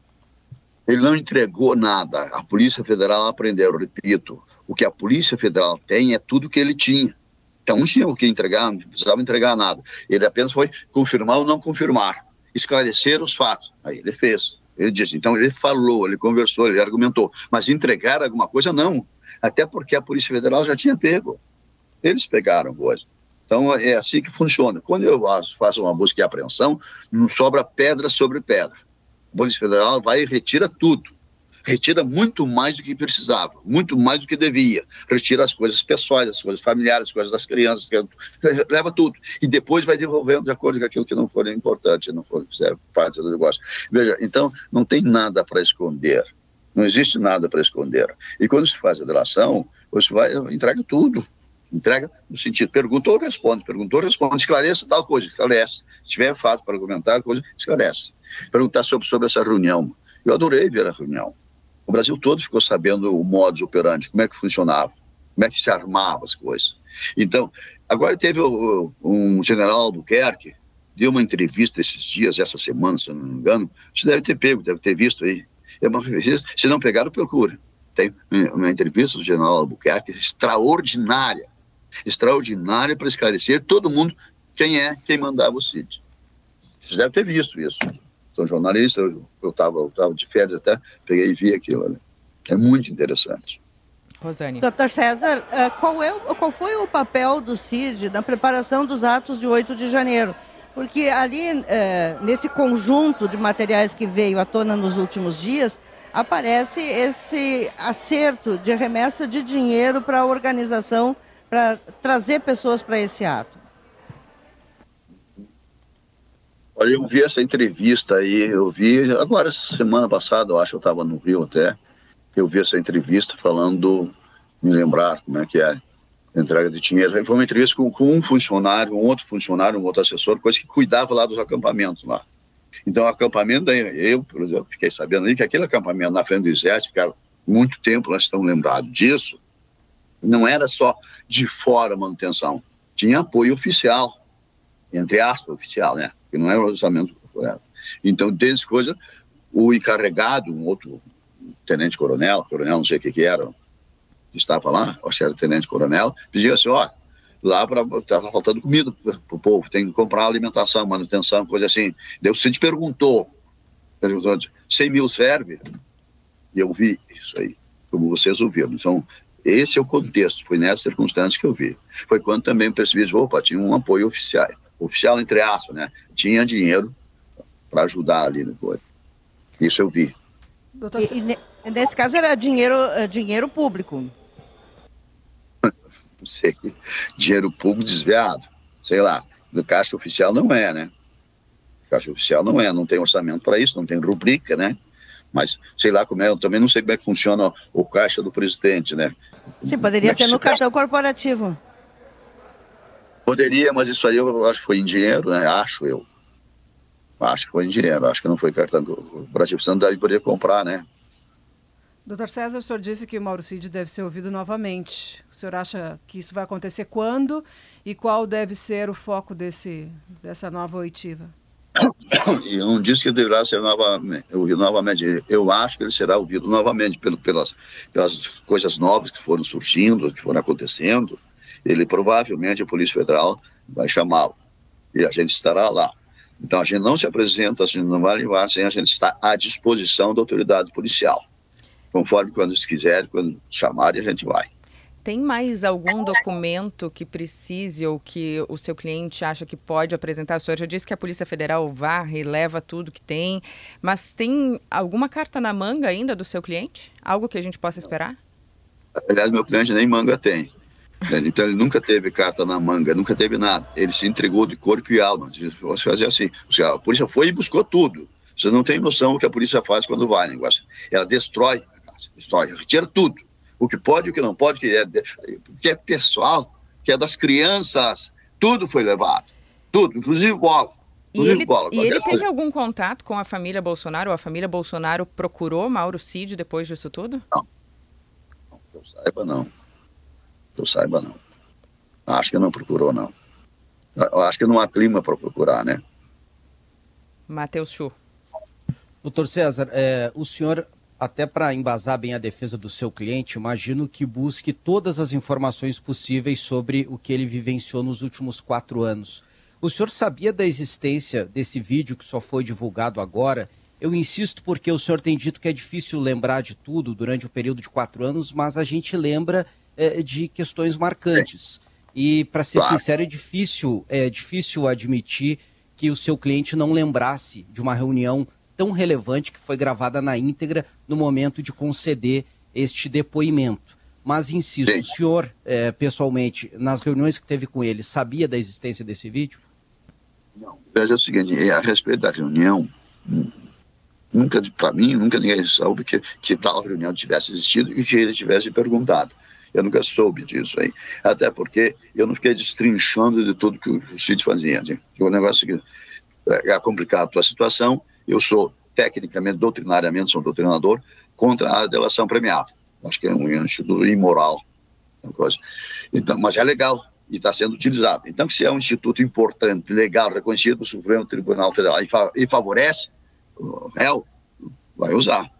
Ele não entregou nada. A Polícia Federal aprendeu, repito. O que a Polícia Federal tem é tudo que ele tinha. Então não tinha o que entregar, não precisava entregar nada. Ele apenas foi confirmar ou não confirmar, esclarecer os fatos. Aí ele fez. Ele disse, então ele falou, ele conversou, ele argumentou, mas entregar alguma coisa não, até porque a Polícia Federal já tinha pego. Eles pegaram coisa. Então é assim que funciona. Quando eu faço uma busca e apreensão, não sobra pedra sobre pedra. A Polícia Federal vai e retira tudo retira muito mais do que precisava, muito mais do que devia. Retira as coisas pessoais, as coisas familiares, as coisas das crianças, leva tudo. E depois vai devolvendo de acordo com aquilo que não for importante, não for parte do negócio. Veja, então não tem nada para esconder. Não existe nada para esconder. E quando se faz a delação, você vai entrega tudo. Entrega no sentido, perguntou, responde, perguntou, responde, esclarece tal coisa, esclarece. Se tiver fato para comentar coisa, esclarece. Perguntar sobre, sobre essa reunião. Eu adorei ver a reunião. O Brasil todo ficou sabendo o modus operandi, como é que funcionava, como é que se armava as coisas. Então, agora teve um general Albuquerque, deu uma entrevista esses dias, essa semana, se eu não me engano, você deve ter pego, deve ter visto aí. É uma entrevista, se não pegaram, procura. Tem uma entrevista do general Albuquerque extraordinária, extraordinária para esclarecer todo mundo quem é quem mandava o CID. Você deve ter visto isso. Sou jornalista, eu estava eu tava de férias até, peguei e vi aquilo. Né? É muito interessante. Rosane. Doutor César, eh, qual, é, qual foi o papel do CID na preparação dos atos de 8 de janeiro? Porque ali, é, nesse conjunto de materiais que veio à tona nos últimos dias, aparece esse acerto de remessa de dinheiro para a organização, para trazer pessoas para esse ato. Olha, eu vi essa entrevista aí, eu vi agora, semana passada, eu acho que eu estava no Rio até, eu vi essa entrevista falando, me lembrar como é que é, entrega de dinheiro. Foi uma entrevista com, com, um funcionário, um outro funcionário, um outro assessor, coisa que cuidava lá dos acampamentos lá. Então, acampamento, eu, por exemplo, fiquei sabendo ali que aquele acampamento na frente do exército, ficaram muito tempo, nós estamos lembrados disso, não era só de fora manutenção, tinha apoio oficial, entre aspas, oficial, né? Que não era o orçamento correto. Então, desde coisa, o encarregado, um outro tenente-coronel, coronel, não sei o que que era, que estava lá, o chefe tenente-coronel, pediu assim, ó, lá estava faltando comida para o povo, tem que comprar alimentação, manutenção, coisa assim. Deus se perguntou, perguntou, 100 mil serve? E eu vi isso aí, como vocês ouviram. Então, esse é o contexto, foi nessa circunstância que eu vi. Foi quando também percebi, opa, tinha um apoio oficial, oficial entre aspas, né? Tinha dinheiro para ajudar ali na coisa. Isso eu vi. Doutor... E, e, nesse caso era dinheiro, eh, dinheiro público não sei, dinheiro público desviado, sei lá. No caixa oficial não é, né? Caixa oficial não é, não tem orçamento para isso, não tem rubrica, né? Mas sei lá como é, eu também não sei como é que funciona o caixa do presidente, né? Sim, poderia é ser no cartão corporativo. Poderia, mas isso aí eu acho que foi em dinheiro, né? Acho eu. Acho que foi em dinheiro, acho que não foi cartão corporativo, senão daí poderia comprar, né? Doutor César, o senhor disse que o Mauro Cid deve ser ouvido novamente. O senhor acha que isso vai acontecer quando e qual deve ser o foco desse, dessa nova oitiva? Eu não disse que deverá ser novamente, ouvido novamente. Eu acho que ele será ouvido novamente pelo, pelas, pelas coisas novas que foram surgindo, que foram acontecendo. Ele provavelmente, a Polícia Federal, vai chamá-lo. E a gente estará lá. Então a gente não se apresenta, a gente não vai levar sem a gente estar à disposição da autoridade policial conforme quando se quiser, quando chamarem, a gente vai. Tem mais algum documento que precise ou que o seu cliente acha que pode apresentar? O senhor já disse que a Polícia Federal varre e leva tudo que tem, mas tem alguma carta na manga ainda do seu cliente? Algo que a gente possa esperar? Aliás, meu cliente nem manga tem. Então ele nunca teve carta na manga, nunca teve nada. Ele se entregou de corpo e alma. Você fazer assim. A polícia foi e buscou tudo. Você não tem noção o que a polícia faz quando vai negócio. Ela destrói história, retira tudo. O que pode, o que não pode, o que é, que é pessoal, que é das crianças, tudo foi levado. Tudo, inclusive bola. E ele, bola, e ele teve algum contato com a família Bolsonaro? Ou a família Bolsonaro procurou Mauro Cid depois disso tudo? Não. não que eu saiba, não. Que eu saiba, não. Acho que não procurou, não. Acho que não há clima para procurar, né? Matheus Chu. Doutor César, é, o senhor até para embasar bem a defesa do seu cliente, imagino que busque todas as informações possíveis sobre o que ele vivenciou nos últimos quatro anos. O senhor sabia da existência desse vídeo que só foi divulgado agora? Eu insisto porque o senhor tem dito que é difícil lembrar de tudo durante o período de quatro anos, mas a gente lembra é, de questões marcantes. E, para ser claro. sincero, é difícil, é difícil admitir que o seu cliente não lembrasse de uma reunião tão relevante que foi gravada na íntegra no momento de conceder este depoimento. Mas insisto, Sim. o senhor, é, pessoalmente, nas reuniões que teve com ele, sabia da existência desse vídeo? Não. Veja o seguinte, a respeito da reunião, nunca, para mim, nunca ninguém soube que, que tal reunião tivesse existido e que ele tivesse perguntado. Eu nunca soube disso aí. Até porque eu não fiquei destrinchando de tudo que o Cid fazia. O negócio que é, é complicado a tua situação. Eu sou, tecnicamente, doutrinariamente, sou doutrinador contra a delação premiada. Acho que é um instituto imoral. Coisa. Então, mas é legal e está sendo utilizado. Então, se é um instituto importante, legal, reconhecido pelo Supremo Tribunal Federal e, fa e favorece o réu, vai usar.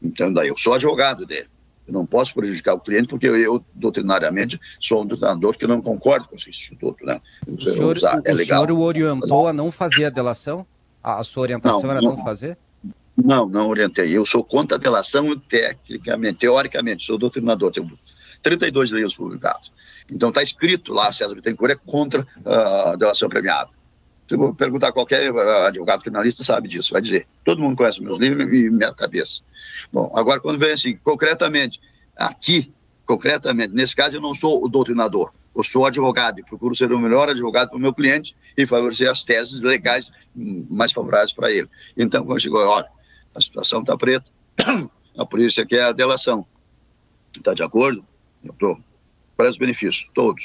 Então, daí eu sou advogado dele. Eu não posso prejudicar o cliente porque eu, eu doutrinariamente, sou um doutrinador que não concordo com esse instituto. Né? O senhor, usar, é o legal. senhor o orientou a não fazer a delação? A, a sua orientação não, era não, não fazer? Não, não orientei. Eu sou contra a delação tecnicamente, teoricamente, sou doutrinador. Tenho 32 livros publicados. Então está escrito lá, César Bittencourt é contra a delação premiada. Se eu perguntar a qualquer advogado criminalista, sabe disso, vai dizer. Todo mundo conhece meus livros e minha cabeça. Bom, agora quando vem assim, concretamente, aqui, concretamente, nesse caso eu não sou o doutrinador, eu sou advogado e procuro ser o melhor advogado para o meu cliente e favorecer as teses legais mais favoráveis para ele. Então, quando chegou, olha, a situação está preta, a polícia quer a delação. Está de acordo? Eu estou. Quais os benefícios? Todos.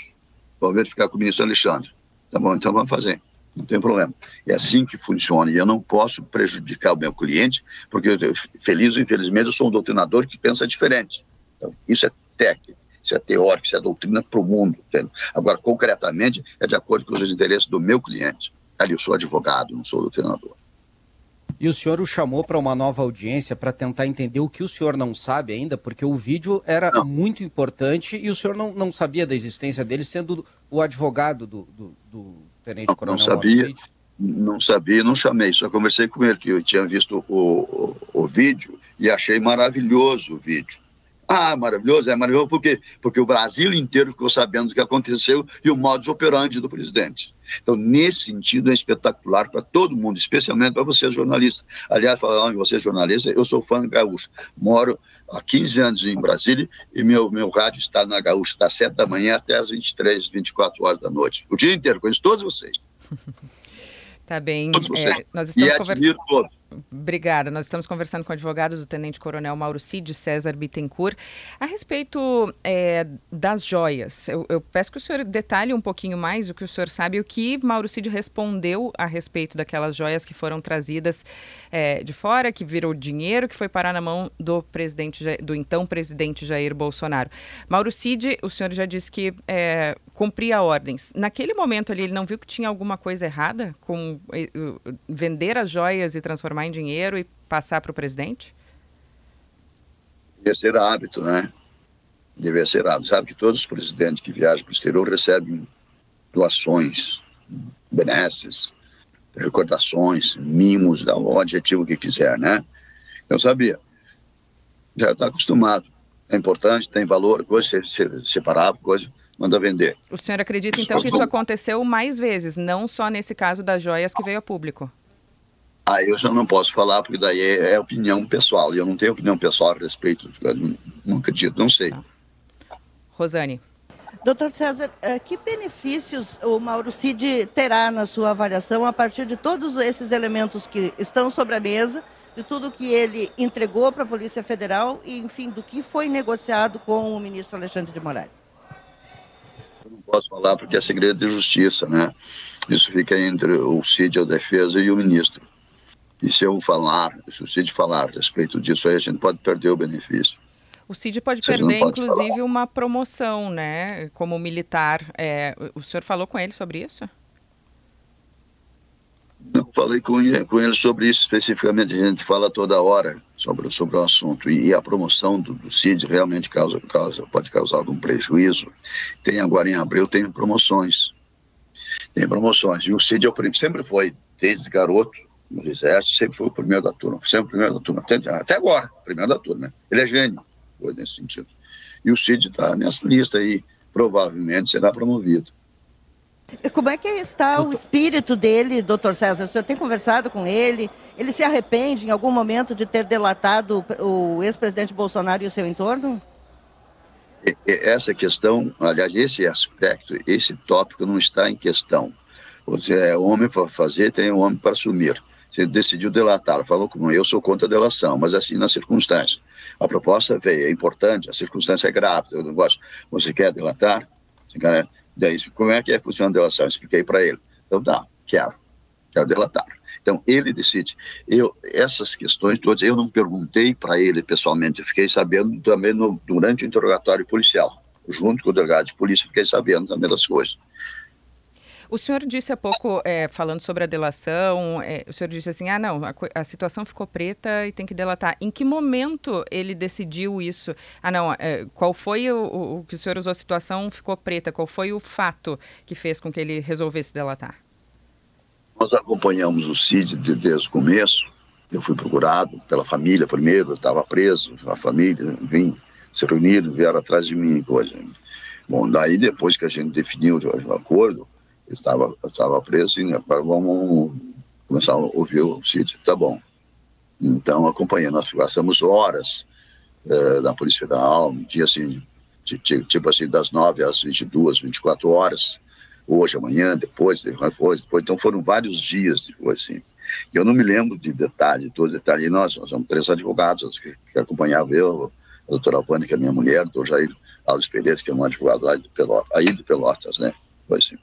Vou verificar com o ministro Alexandre. Tá bom, então vamos fazer não tem problema. É assim que funciona. E eu não posso prejudicar o meu cliente, porque, eu, feliz ou infelizmente, eu sou um doutrinador que pensa diferente. Então, isso é técnico, isso é teórico, isso é doutrina para o mundo. Agora, concretamente, é de acordo com os interesses do meu cliente. Ali, eu sou advogado, não sou doutrinador. E o senhor o chamou para uma nova audiência para tentar entender o que o senhor não sabe ainda, porque o vídeo era não. muito importante e o senhor não, não sabia da existência dele, sendo o advogado do, do, do Tenente não, Coronel não sabia, não sabia, não chamei, só conversei com ele, que eu tinha visto o, o, o vídeo e achei maravilhoso o vídeo. Ah, maravilhoso, é maravilhoso porque, porque o Brasil inteiro ficou sabendo do que aconteceu e o modus operandi do presidente. Então, nesse sentido, é espetacular para todo mundo, especialmente para você, jornalista. Aliás, falando de você, jornalista, eu sou fã gaúcho. Moro há 15 anos em Brasília e meu, meu rádio está na gaúcha, das 7 da manhã até as 23, 24 horas da noite. O dia inteiro, conheço todos vocês. Tá bem. É, nós estamos e conversando. Todos. Obrigada. Nós estamos conversando com o advogado do Tenente Coronel Mauro Cid César Bittencourt a respeito é, das joias. Eu, eu, peço que o senhor detalhe um pouquinho mais o que o senhor sabe, o que Mauro Cid respondeu a respeito daquelas joias que foram trazidas é, de fora, que virou dinheiro, que foi parar na mão do presidente, do então presidente Jair Bolsonaro. Mauro Cid, o senhor já disse que é, cumpria ordens. Naquele momento ali, ele não viu que tinha alguma coisa errada com vender as joias e transformar em dinheiro e passar para o presidente? Devia ser hábito, né? Devia ser hábito. Sabe que todos os presidentes que viajam para o exterior recebem doações, benesses, recordações, mimos, dá o adjetivo que quiser, né? Eu sabia. Já está acostumado. É importante, tem valor, coisa separável, coisa manda vender. O senhor acredita então que isso aconteceu mais vezes, não só nesse caso das joias que veio a público? Ah, eu já não posso falar, porque daí é, é opinião pessoal, e eu não tenho opinião pessoal a respeito, não acredito, não sei. Rosane. Doutor César, eh, que benefícios o Mauro Cid terá na sua avaliação a partir de todos esses elementos que estão sobre a mesa, de tudo que ele entregou para a Polícia Federal e, enfim, do que foi negociado com o ministro Alexandre de Moraes? Eu não posso falar porque é segredo de justiça, né? Isso fica entre o Cid, a defesa e o ministro. E se eu falar, se o Cid falar a respeito disso aí, a gente pode perder o benefício. O Cid pode perder, pode inclusive, falar. uma promoção, né? Como militar. É, o senhor falou com ele sobre isso? Não falei com ele, com ele sobre isso especificamente. A gente fala toda hora sobre, sobre o assunto. E, e a promoção do, do, CID realmente causa, causa, pode causar algum prejuízo. Tem agora em abril, tem promoções. Tem promoções. E o CID é sempre foi, desde garoto, no exército, sempre foi o primeiro da turma, sempre o primeiro da turma, até, até agora, primeiro da turma. Né? Ele é gênio, foi nesse sentido. E o Cid está nessa lista aí, provavelmente será promovido. Como é que está o espírito dele, doutor César? O senhor tem conversado com ele? Ele se arrepende em algum momento de ter delatado o ex-presidente Bolsonaro e o seu entorno? Essa questão, aliás, esse aspecto, esse tópico não está em questão. Você é homem para fazer, tem homem para assumir. Decidiu delatar, falou como eu sou contra a delação, mas assim na circunstância. A proposta veio, é importante, a circunstância é grave, eu não gosto. Você quer delatar? Você quer, daí, como é que é funciona a delação? Eu expliquei para ele. Então, tá, quero, quero delatar. Então, ele decide. Eu, essas questões todas, eu não perguntei para ele pessoalmente, eu fiquei sabendo também no, durante o interrogatório policial. Junto com o delegado de polícia, fiquei sabendo também das coisas. O senhor disse há pouco, é, falando sobre a delação, é, o senhor disse assim: ah, não, a, a, situação ficou preta e tem que delatar. Em que momento ele decidiu isso? Ah, não, é, qual foi o, o, que o senhor usou? A situação ficou preta. Qual foi o fato que fez com que ele resolvesse delatar? Nós acompanhamos o CID desde o começo. Eu fui procurado pela família primeiro, eu estava preso, a família vim se reuniram, vieram atrás de mim. Coisa. Bom, daí depois que a gente definiu o acordo, estava, estava preso e agora vamos começar a ouvir o CID. Tá bom. Então, acompanhando, nós passamos horas eh, da Polícia Federal, um dia assim, tipo assim, das 9 às 22, 24 horas, hoje, amanhã, depois, depois, depois. Então foram vários dias depois, assim. Eu não me lembro de detalhe, todo detalhe. Nós, nós somos três advogados que, que acompanhavam eu, a doutora é minha mulher, o doutor Jair Alves Pereira, que é um advogado lá de Pelotas, aí de Pelotas, né? Assim,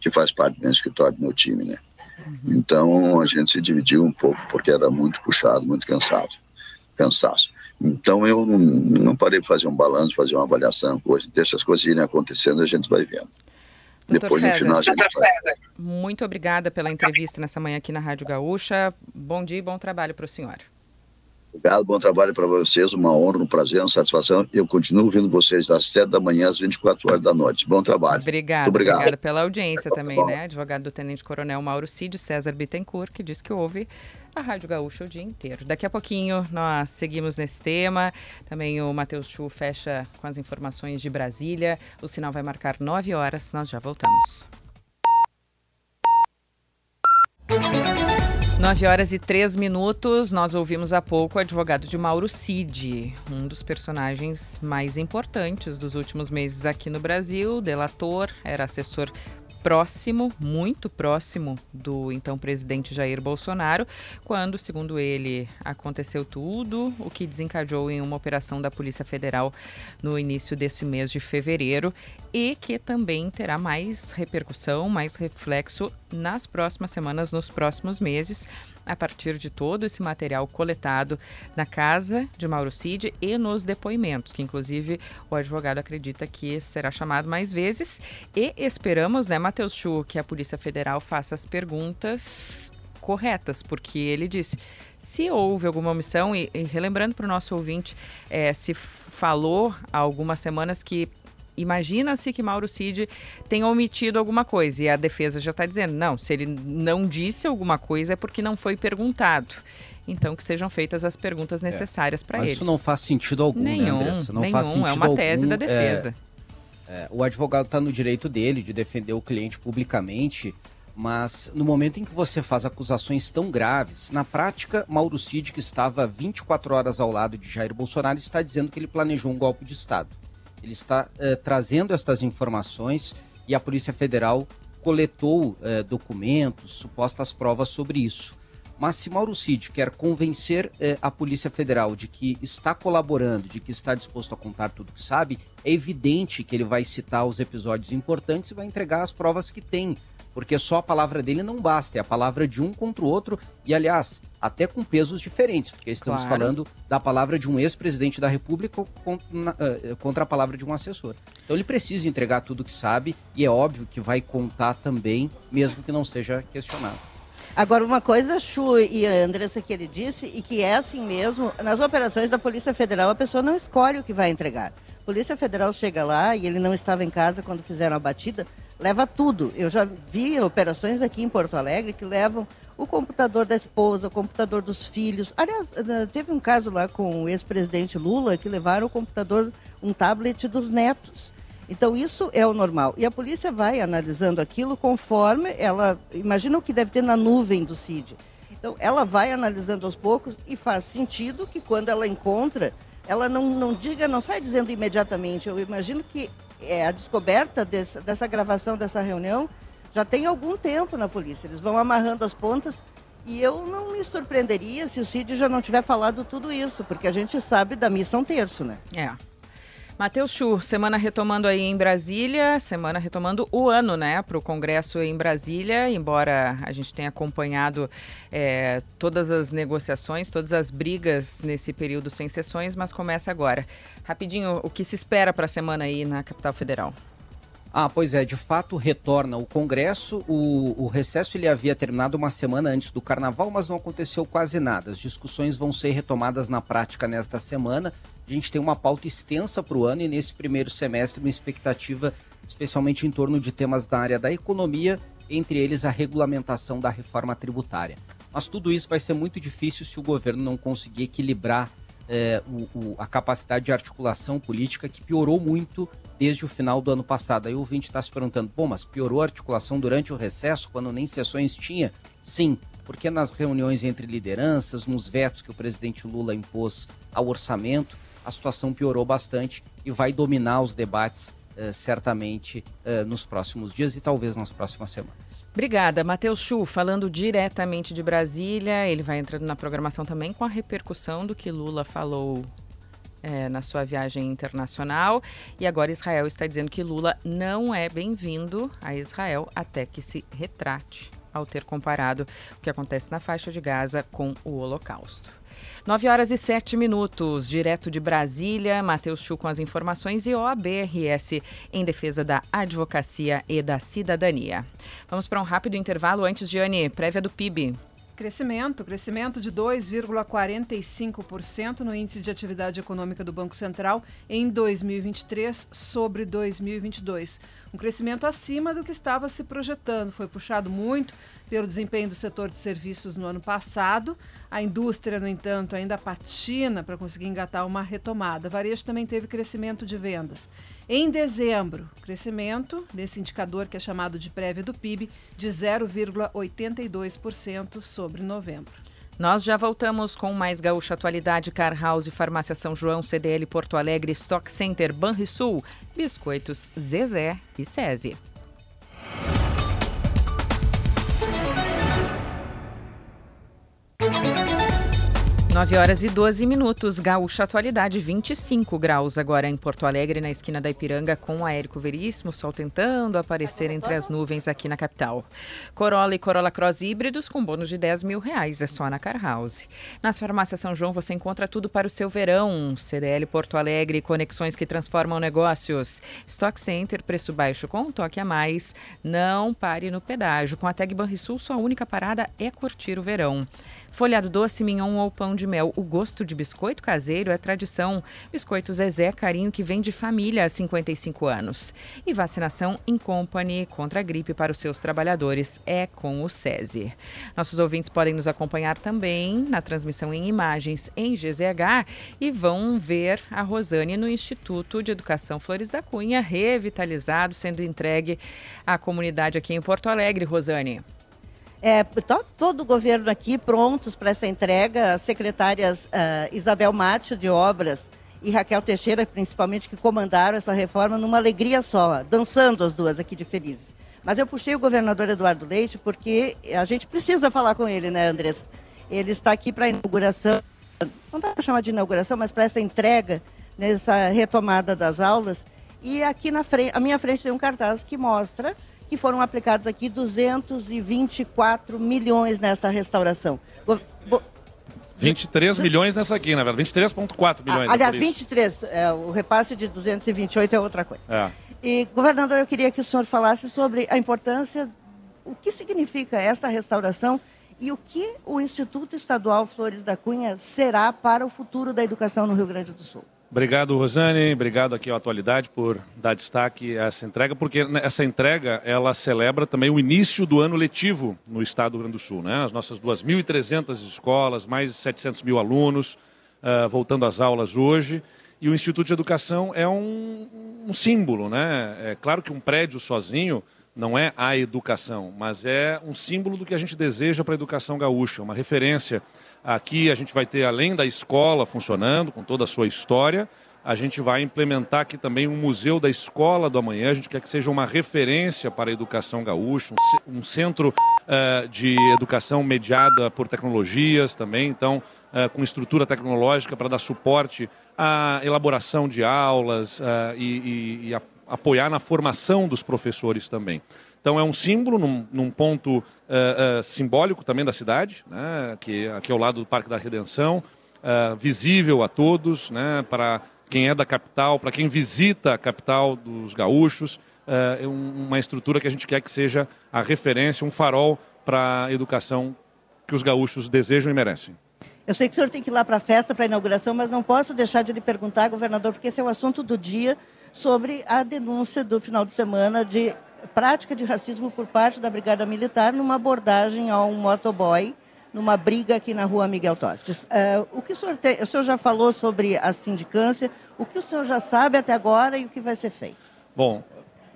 que faz parte do meu escritório, do meu time, né? Uhum. Então a gente se dividiu um pouco, porque era muito puxado, muito cansado, cansaço. Então eu não, não parei para fazer um balanço, fazer uma avaliação, coisa, deixa as coisas irem acontecendo, a gente vai vendo. Doutor Depois, César, no final, a gente vai... muito obrigada pela entrevista nessa manhã aqui na Rádio Gaúcha. Bom dia e bom trabalho para o senhor. Obrigado, bom trabalho para vocês, uma honra, um prazer, uma satisfação. Eu continuo ouvindo vocês das 7 da manhã às 24 horas da noite. Bom trabalho. Obrigado, obrigado. obrigada pela audiência tá também, né? Advogado do Tenente Coronel Mauro Cid, César Bittencourt, que diz que houve a Rádio Gaúcha o dia inteiro. Daqui a pouquinho nós seguimos nesse tema. Também o Matheus Chu fecha com as informações de Brasília. O sinal vai marcar 9 horas, nós já voltamos. 9 horas e 3 minutos, nós ouvimos há pouco o advogado de Mauro Cid, um dos personagens mais importantes dos últimos meses aqui no Brasil, delator, era assessor próximo, muito próximo do então presidente Jair Bolsonaro, quando, segundo ele, aconteceu tudo, o que desencadeou em uma operação da Polícia Federal no início desse mês de fevereiro e que também terá mais repercussão, mais reflexo nas próximas semanas, nos próximos meses a partir de todo esse material coletado na casa de Mauro Cid e nos depoimentos, que inclusive o advogado acredita que será chamado mais vezes. E esperamos, né, Matheus Chu, que a Polícia Federal faça as perguntas corretas, porque ele disse se houve alguma omissão, e, e relembrando para o nosso ouvinte, é, se falou há algumas semanas que imagina-se que Mauro Cid tenha omitido alguma coisa e a defesa já está dizendo, não, se ele não disse alguma coisa é porque não foi perguntado. Então que sejam feitas as perguntas é, necessárias é, para ele. Isso não faz sentido algum, né, nenhum, né, Não nenhum, faz sentido é uma tese algum, da defesa. É, é, o advogado está no direito dele de defender o cliente publicamente, mas no momento em que você faz acusações tão graves, na prática, Mauro Cid, que estava 24 horas ao lado de Jair Bolsonaro, está dizendo que ele planejou um golpe de Estado. Ele está uh, trazendo estas informações e a Polícia Federal coletou uh, documentos, supostas provas sobre isso. Mas se Mauro Cid quer convencer uh, a Polícia Federal de que está colaborando, de que está disposto a contar tudo que sabe, é evidente que ele vai citar os episódios importantes e vai entregar as provas que tem porque só a palavra dele não basta, é a palavra de um contra o outro, e aliás, até com pesos diferentes, porque estamos claro. falando da palavra de um ex-presidente da República eh, contra a palavra de um assessor. Então ele precisa entregar tudo que sabe, e é óbvio que vai contar também, mesmo que não seja questionado. Agora, uma coisa, Chu e a Andressa, que ele disse, e que é assim mesmo, nas operações da Polícia Federal, a pessoa não escolhe o que vai entregar. A Polícia Federal chega lá e ele não estava em casa quando fizeram a batida, leva tudo. Eu já vi operações aqui em Porto Alegre que levam o computador da esposa, o computador dos filhos. Aliás, eh, teve um caso lá com o ex-presidente Lula que levaram o computador, um tablet dos netos. Então isso é o normal. E a polícia vai analisando aquilo conforme ela. Imagina o que deve ter na nuvem do CID. Então ela vai analisando aos poucos e faz sentido que quando ela encontra, ela não, não diga, não sai dizendo imediatamente. Eu imagino que é, a descoberta dessa, dessa gravação dessa reunião já tem algum tempo na polícia. Eles vão amarrando as pontas E eu não me surpreenderia se o Cid já não tiver falado tudo isso, porque a gente sabe da missa um terço, né? É. Matheus Chu, semana retomando aí em Brasília, semana retomando o ano, né, para o Congresso em Brasília, embora a gente tenha acompanhado é, todas as negociações, todas as brigas nesse período sem sessões, mas começa agora. Rapidinho, o que se espera para a semana aí na capital federal? Ah, pois é, de fato retorna o Congresso. O, o, recesso ele havia terminado uma semana antes do Carnaval, mas não aconteceu quase nada. As discussões vão ser retomadas na prática nesta semana. A gente tem uma pauta extensa para o ano e nesse primeiro semestre uma expectativa especialmente em torno de temas da área da economia, entre eles a regulamentação da reforma tributária. Mas tudo isso vai ser muito difícil se o governo não conseguir equilibrar é, o, o, a capacidade de articulação política que piorou muito desde o final do ano passado. Aí o ouvinte está se perguntando, bom, mas piorou a articulação durante o recesso, quando nem sessões tinha? Sim, porque nas reuniões entre lideranças, nos vetos que o presidente Lula impôs ao orçamento, a situação piorou bastante e vai dominar os debates Uh, certamente uh, nos próximos dias e talvez nas próximas semanas. Obrigada. Matheus Chu, falando diretamente de Brasília, ele vai entrando na programação também com a repercussão do que Lula falou é, na sua viagem internacional. E agora Israel está dizendo que Lula não é bem-vindo a Israel até que se retrate ao ter comparado o que acontece na faixa de Gaza com o Holocausto. 9 horas e 7 minutos, direto de Brasília, Matheus Chu com as informações e OABRS em defesa da advocacia e da cidadania. Vamos para um rápido intervalo antes, de Anne, prévia do PIB. Crescimento, crescimento de 2,45% no índice de atividade econômica do Banco Central em 2023 sobre 2022. Um crescimento acima do que estava se projetando. Foi puxado muito pelo desempenho do setor de serviços no ano passado. A indústria, no entanto, ainda patina para conseguir engatar uma retomada. Varejo também teve crescimento de vendas. Em dezembro, crescimento desse indicador que é chamado de prévia do PIB de 0,82% sobre novembro. Nós já voltamos com mais Gaúcha Atualidade, Car House, Farmácia São João, CDL Porto Alegre, Stock Center, Banrisul, Biscoitos Zezé e SESI. 9 horas e 12 minutos, Gaúcha Atualidade, 25 graus agora em Porto Alegre, na esquina da Ipiranga, com a Érico Veríssimo, sol tentando aparecer entre as nuvens aqui na capital. Corolla e Corolla Cross híbridos com bônus de 10 mil reais, é só na Car House. Nas farmácias São João você encontra tudo para o seu verão. CDL Porto Alegre, conexões que transformam negócios. Stock Center, preço baixo com um toque a mais. Não pare no pedágio. Com a Tag Banrisul, sua única parada é curtir o verão. Folhado doce, mignon ou pão de mel. O gosto de biscoito caseiro é tradição. Biscoito Zezé, carinho que vem de família há 55 anos. E vacinação em company contra a gripe para os seus trabalhadores é com o SESI. Nossos ouvintes podem nos acompanhar também na transmissão em imagens em GZH e vão ver a Rosane no Instituto de Educação Flores da Cunha, revitalizado, sendo entregue à comunidade aqui em Porto Alegre. Rosane. É, tá todo o governo aqui prontos para essa entrega. As secretárias uh, Isabel Mate, de Obras, e Raquel Teixeira, principalmente, que comandaram essa reforma numa alegria só, dançando as duas aqui de felizes. Mas eu puxei o governador Eduardo Leite porque a gente precisa falar com ele, né, Andressa? Ele está aqui para a inauguração, não dá para chamar de inauguração, mas para essa entrega, nessa retomada das aulas. E aqui na frente, a minha frente tem um cartaz que mostra que foram aplicados aqui 224 milhões nessa restauração. 23 milhões nessa aqui, na verdade. 23,4 milhões. Ah, aliás, 23. É, o repasse de 228 é outra coisa. É. E, governador, eu queria que o senhor falasse sobre a importância, o que significa esta restauração e o que o Instituto Estadual Flores da Cunha será para o futuro da educação no Rio Grande do Sul. Obrigado, Rosane. Obrigado aqui à Atualidade por dar destaque a essa entrega, porque essa entrega ela celebra também o início do ano letivo no estado do Rio Grande do Sul. Né? As nossas 2.300 escolas, mais de 700 mil alunos, uh, voltando às aulas hoje. E o Instituto de Educação é um, um símbolo. Né? É claro que um prédio sozinho não é a educação, mas é um símbolo do que a gente deseja para a educação gaúcha, uma referência Aqui a gente vai ter, além da escola funcionando, com toda a sua história, a gente vai implementar aqui também um museu da escola do amanhã. A gente quer que seja uma referência para a educação gaúcha, um, centro uh, de educação mediada por tecnologias também, então, uh, com estrutura tecnológica para dar suporte à elaboração de aulas uh, e, e, e a, apoiar na formação dos professores também. Então é um símbolo num, num ponto simbólico também da cidade, né, que aqui ao lado do Parque da Redenção, visível a todos, né, para quem é da capital, para quem visita a capital dos gaúchos, é uma estrutura que a gente quer que seja a referência, um farol para a educação que os gaúchos desejam e merecem. Eu sei que o senhor tem que ir lá para a festa, para a inauguração, mas não posso deixar de lhe perguntar, governador, porque esse é o assunto do dia, sobre a denúncia do final de semana de prática de racismo por parte da Brigada Militar numa abordagem a um motoboy numa briga aqui na rua Miguel Tostes. Uh, o que o senhor, tem, o senhor já falou sobre a sindicância, o que o senhor já sabe até agora e o que vai ser feito? Bom,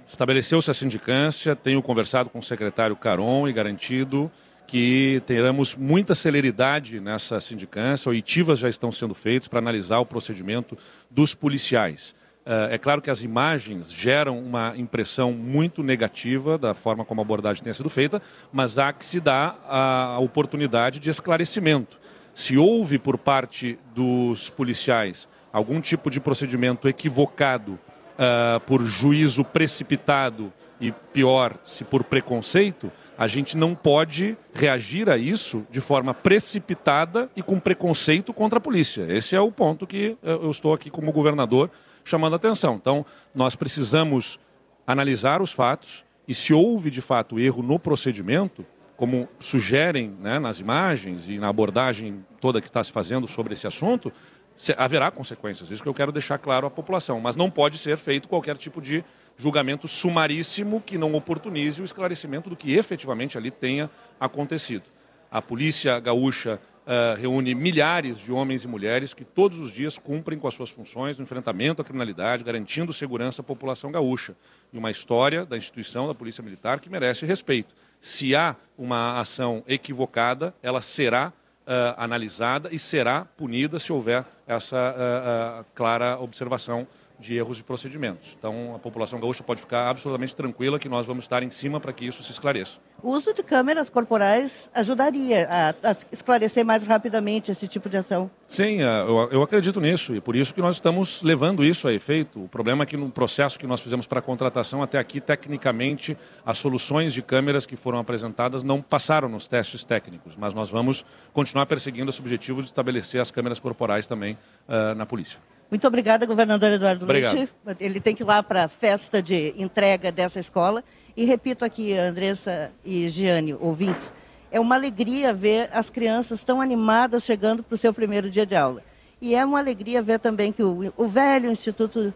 estabeleceu-se a sindicância, tenho conversado com o secretário Caron e garantido que teremos muita celeridade nessa sindicância, oitivas já estão sendo feitas para analisar o procedimento dos policiais. É, é claro que as imagens geram uma impressão muito negativa da forma como a abordagem tenha sido feita, mas há que se dar a oportunidade de esclarecimento. Se houve por parte dos policiais algum tipo de procedimento equivocado uh, por juízo precipitado e pior, se por preconceito, a gente não pode reagir a isso de forma precipitada e com preconceito contra a polícia. Esse é o ponto que eu estou aqui como governador chamando a atenção. Então, nós precisamos analisar os fatos e se houve de fato erro no procedimento, como sugerem né, nas imagens e na abordagem toda que está se fazendo sobre esse assunto, haverá consequências. Isso que eu quero deixar claro à população. Mas não pode ser feito qualquer tipo de julgamento sumaríssimo que não oportunize o esclarecimento do que efetivamente ali tenha acontecido. A polícia gaúcha uh, reúne milhares de homens e mulheres que todos os dias cumprem com as suas funções no enfrentamento à criminalidade, garantindo segurança à população gaúcha. E uma história da instituição da Polícia Militar que merece respeito. Se há uma ação equivocada, ela será Uh, analisada e será punida se houver essa uh, uh, clara observação de erros de procedimentos. Então, a população gaúcha pode ficar absolutamente tranquila que nós vamos estar em cima para que isso se esclareça. O uso de câmeras corporais ajudaria a, a esclarecer mais rapidamente esse tipo de ação? Sim, é, eu, eu, acredito nisso e por isso que nós estamos levando isso a efeito. O problema é que no processo que nós fizemos para a contratação, até aqui, tecnicamente, as soluções de câmeras que foram apresentadas não passaram nos testes técnicos, mas nós vamos continuar perseguindo esse objetivo de estabelecer as câmeras corporais também uh, na polícia. Muito obrigada, governador Eduardo Obrigado. Leite. Ele tem que ir lá para a festa de entrega dessa escola. E repito aqui, Andressa e Giane, ouvintes, é uma alegria ver as crianças tão animadas chegando para o seu primeiro dia de aula. E é uma alegria ver também que o, o velho Instituto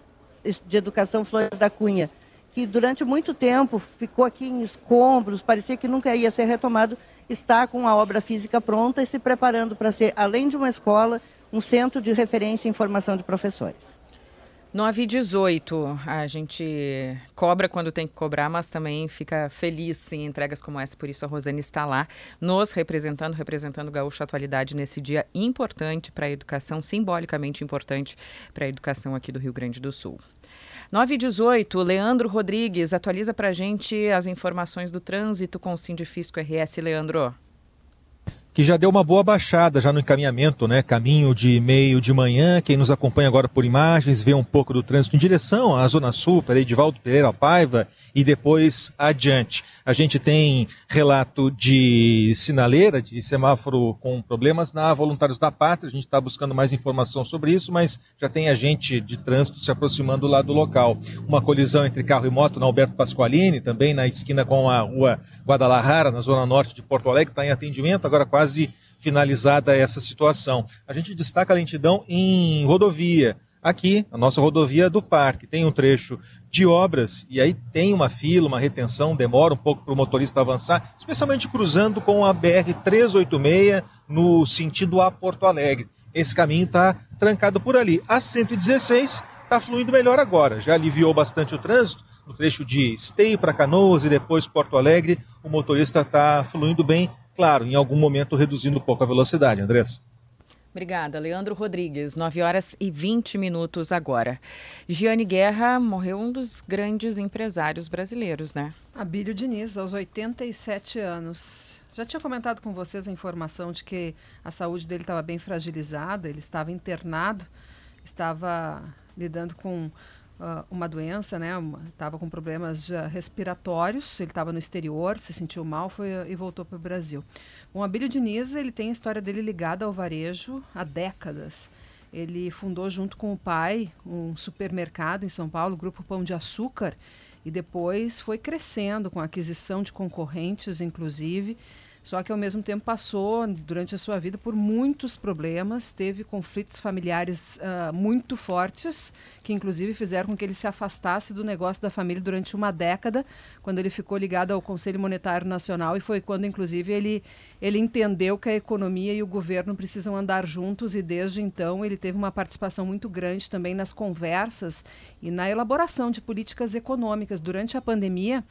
de Educação Flores da Cunha, que durante muito tempo ficou aqui em escombros, parecia que nunca ia ser retomado, está com a obra física pronta e se preparando para ser, além de uma escola, um centro de referência em formação de professores. 9 e 18, a gente cobra quando tem que cobrar, mas também fica feliz em entregas como essa, por isso a Rosane está lá, nos representando, representando o Gaúcho Atualidade nesse dia importante para a educação, simbolicamente importante para a educação aqui do Rio Grande do Sul. 9 e 18, Leandro Rodrigues, atualiza para a gente as informações do trânsito com o Sindifisco RS, Leandro que já deu uma boa baixada já no encaminhamento, né? Caminho de meio de manhã. Quem nos acompanha agora por imagens vê um pouco do trânsito em direção à Zona Sul, para Edivaldo Pereira Paiva e depois adiante. A gente tem relato de sinaleira, de semáforo com problemas na Voluntários da Pátria. A gente está buscando mais informação sobre isso, mas já tem agente de trânsito se aproximando lá do local. Uma colisão entre carro e moto na Alberto Pasqualini, também na esquina com a rua Guadalajara, na zona norte de Porto Alegre, está em atendimento, agora quase finalizada essa situação. A gente destaca a lentidão em rodovia aqui, a nossa rodovia do parque. Tem um trecho de obras e aí tem uma fila, uma retenção, demora um pouco para o motorista avançar, especialmente cruzando com a BR-386 no sentido a Porto Alegre. Esse caminho está trancado por ali. A 116 está fluindo melhor agora, já aliviou bastante o trânsito. No trecho de Esteio para Canoas e depois Porto Alegre, o motorista está fluindo bem, claro, em algum momento reduzindo um pouco a velocidade, Andressa. Obrigada, Leandro Rodrigues. 9 horas e 20 minutos agora. Giane Guerra morreu um dos grandes empresários brasileiros, né? Abílio Diniz, aos 87 anos. Já tinha comentado com vocês a informação de que a saúde dele estava bem fragilizada, ele estava internado, estava lidando com uh, uma doença, né? Estava com problemas respiratórios, ele estava no exterior, se sentiu mal foi, e voltou para o Brasil. O Abílio Diniz, ele tem a história dele ligada ao varejo há décadas. Ele fundou junto com o pai um supermercado em São Paulo, o Grupo Pão de Açúcar, e depois foi crescendo com a aquisição de concorrentes, inclusive, só que ao mesmo tempo passou durante a sua vida por muitos problemas, teve conflitos familiares uh, muito fortes, que inclusive fizeram com que ele se afastasse do negócio da família durante uma década, quando ele ficou ligado ao Conselho Monetário Nacional e foi quando inclusive ele ele entendeu que a economia e o governo precisam andar juntos e desde então ele teve uma participação muito grande também nas conversas e na elaboração de políticas econômicas durante a pandemia.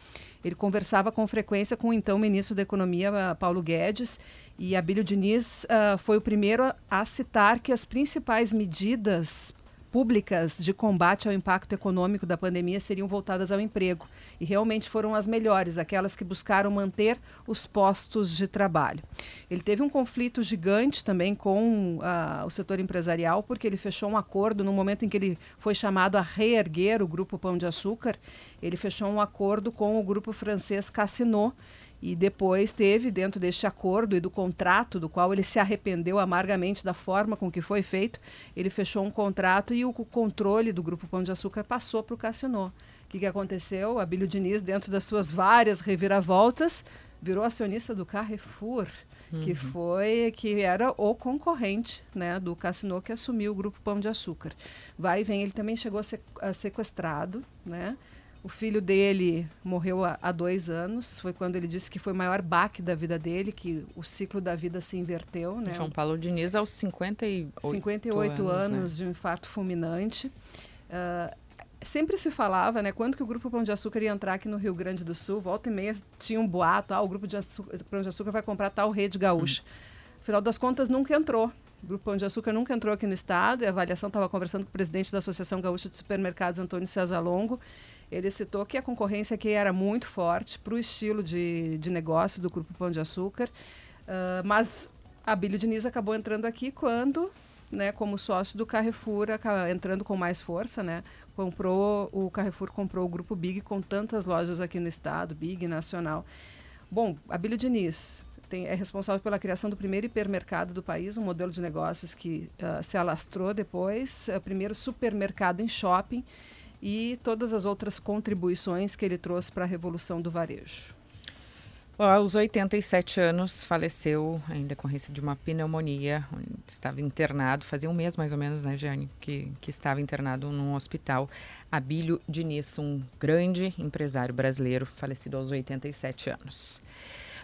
Ele conversava com frequência com o então ministro da Economia, ah, Paulo Guedes, e Abílio Diniz uh, foi o primeiro a citar que as principais medidas públicas de combate ao impacto econômico da pandemia seriam voltadas ao emprego. E realmente foram as melhores, aquelas que buscaram manter os postos de trabalho. Ele teve um conflito gigante também com uh, o setor empresarial, porque ele fechou um acordo no momento em que ele foi chamado a reerguer o Grupo Pão de Açúcar. Ele fechou um acordo com o grupo francês Cassinot e depois teve, dentro deste acordo e do contrato, do qual ele se arrependeu amargamente da forma com que foi feito, ele fechou um contrato e o controle do Grupo Pão de Açúcar passou para o Cassinô. O que, que aconteceu? Abílio Diniz, dentro das suas várias reviravoltas, virou acionista do Carrefour, uhum. que foi que era o concorrente né, do Cassinô que assumiu o Grupo Pão de Açúcar. Vai e vem, ele também chegou a ser a sequestrado, né? O filho dele morreu há, dois anos. Foi quando ele disse que foi o maior baque da vida dele, que o ciclo da vida se inverteu. Né? João Paulo Diniz aos 58, 58 anos, anos né? de um infarto fulminante. Uh, sempre se falava, né, quando que o Grupo Pão de Açúcar ia entrar aqui no Rio Grande do Sul, volta e meia tinha um boato, ah, o Grupo de açúcar, Pão de Açúcar vai comprar tal rede gaúcha. Hum. Afinal das contas, nunca entrou. O Grupo Pão de Açúcar nunca entrou aqui no estado, e a avaliação estava conversando com o presidente da Associação Gaúcha de Supermercados, Antônio César Longo, ele citou que a concorrência aqui era muito forte para o estilo de, de negócio do Grupo Pão de Açúcar, uh, mas a Bílio Diniz acabou entrando aqui quando, né, como sócio do Carrefour, entrando com mais força, né, comprou o Carrefour comprou o Grupo Big com tantas lojas aqui no estado, Big Nacional. Bom, a Bílio Diniz é responsável pela criação do primeiro hipermercado do país, um modelo de negócios que uh, se alastrou depois, o primeiro supermercado em shopping e todas as outras contribuições que ele trouxe para a revolução do varejo. Aos 87 anos, faleceu em decorrência de uma pneumonia. Estava internado, fazia um mês mais ou menos, né, Jane, que, que estava internado num hospital. Abílio Diniz, um grande empresário brasileiro, falecido aos 87 anos.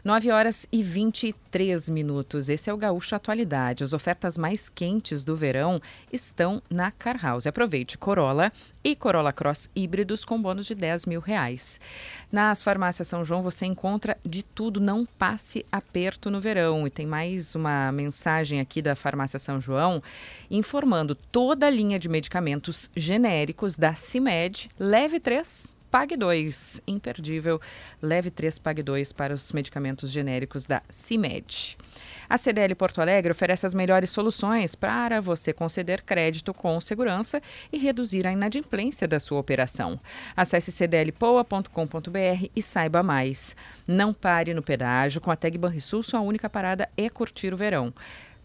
9 horas e 23 minutos. Esse é o Gaúcho Atualidade. As ofertas mais quentes do verão estão na Car House. Aproveite Corolla e Corolla Cross híbridos com bônus de 10 mil reais. Nas farmácias São João você encontra de tudo, não passe aperto no verão. E tem mais uma mensagem aqui da Farmácia São João informando toda a linha de medicamentos genéricos da CIMED. Leve 3 Pague 2, imperdível. Leve 3, pague 2 para os medicamentos genéricos da CIMED. A CDL Porto Alegre oferece as melhores soluções para você conceder crédito com segurança e reduzir a inadimplência da sua operação. Acesse cdlpoa.com.br e saiba mais. Não pare no pedágio. Com a Tag Banrisul, sua única parada é curtir o verão.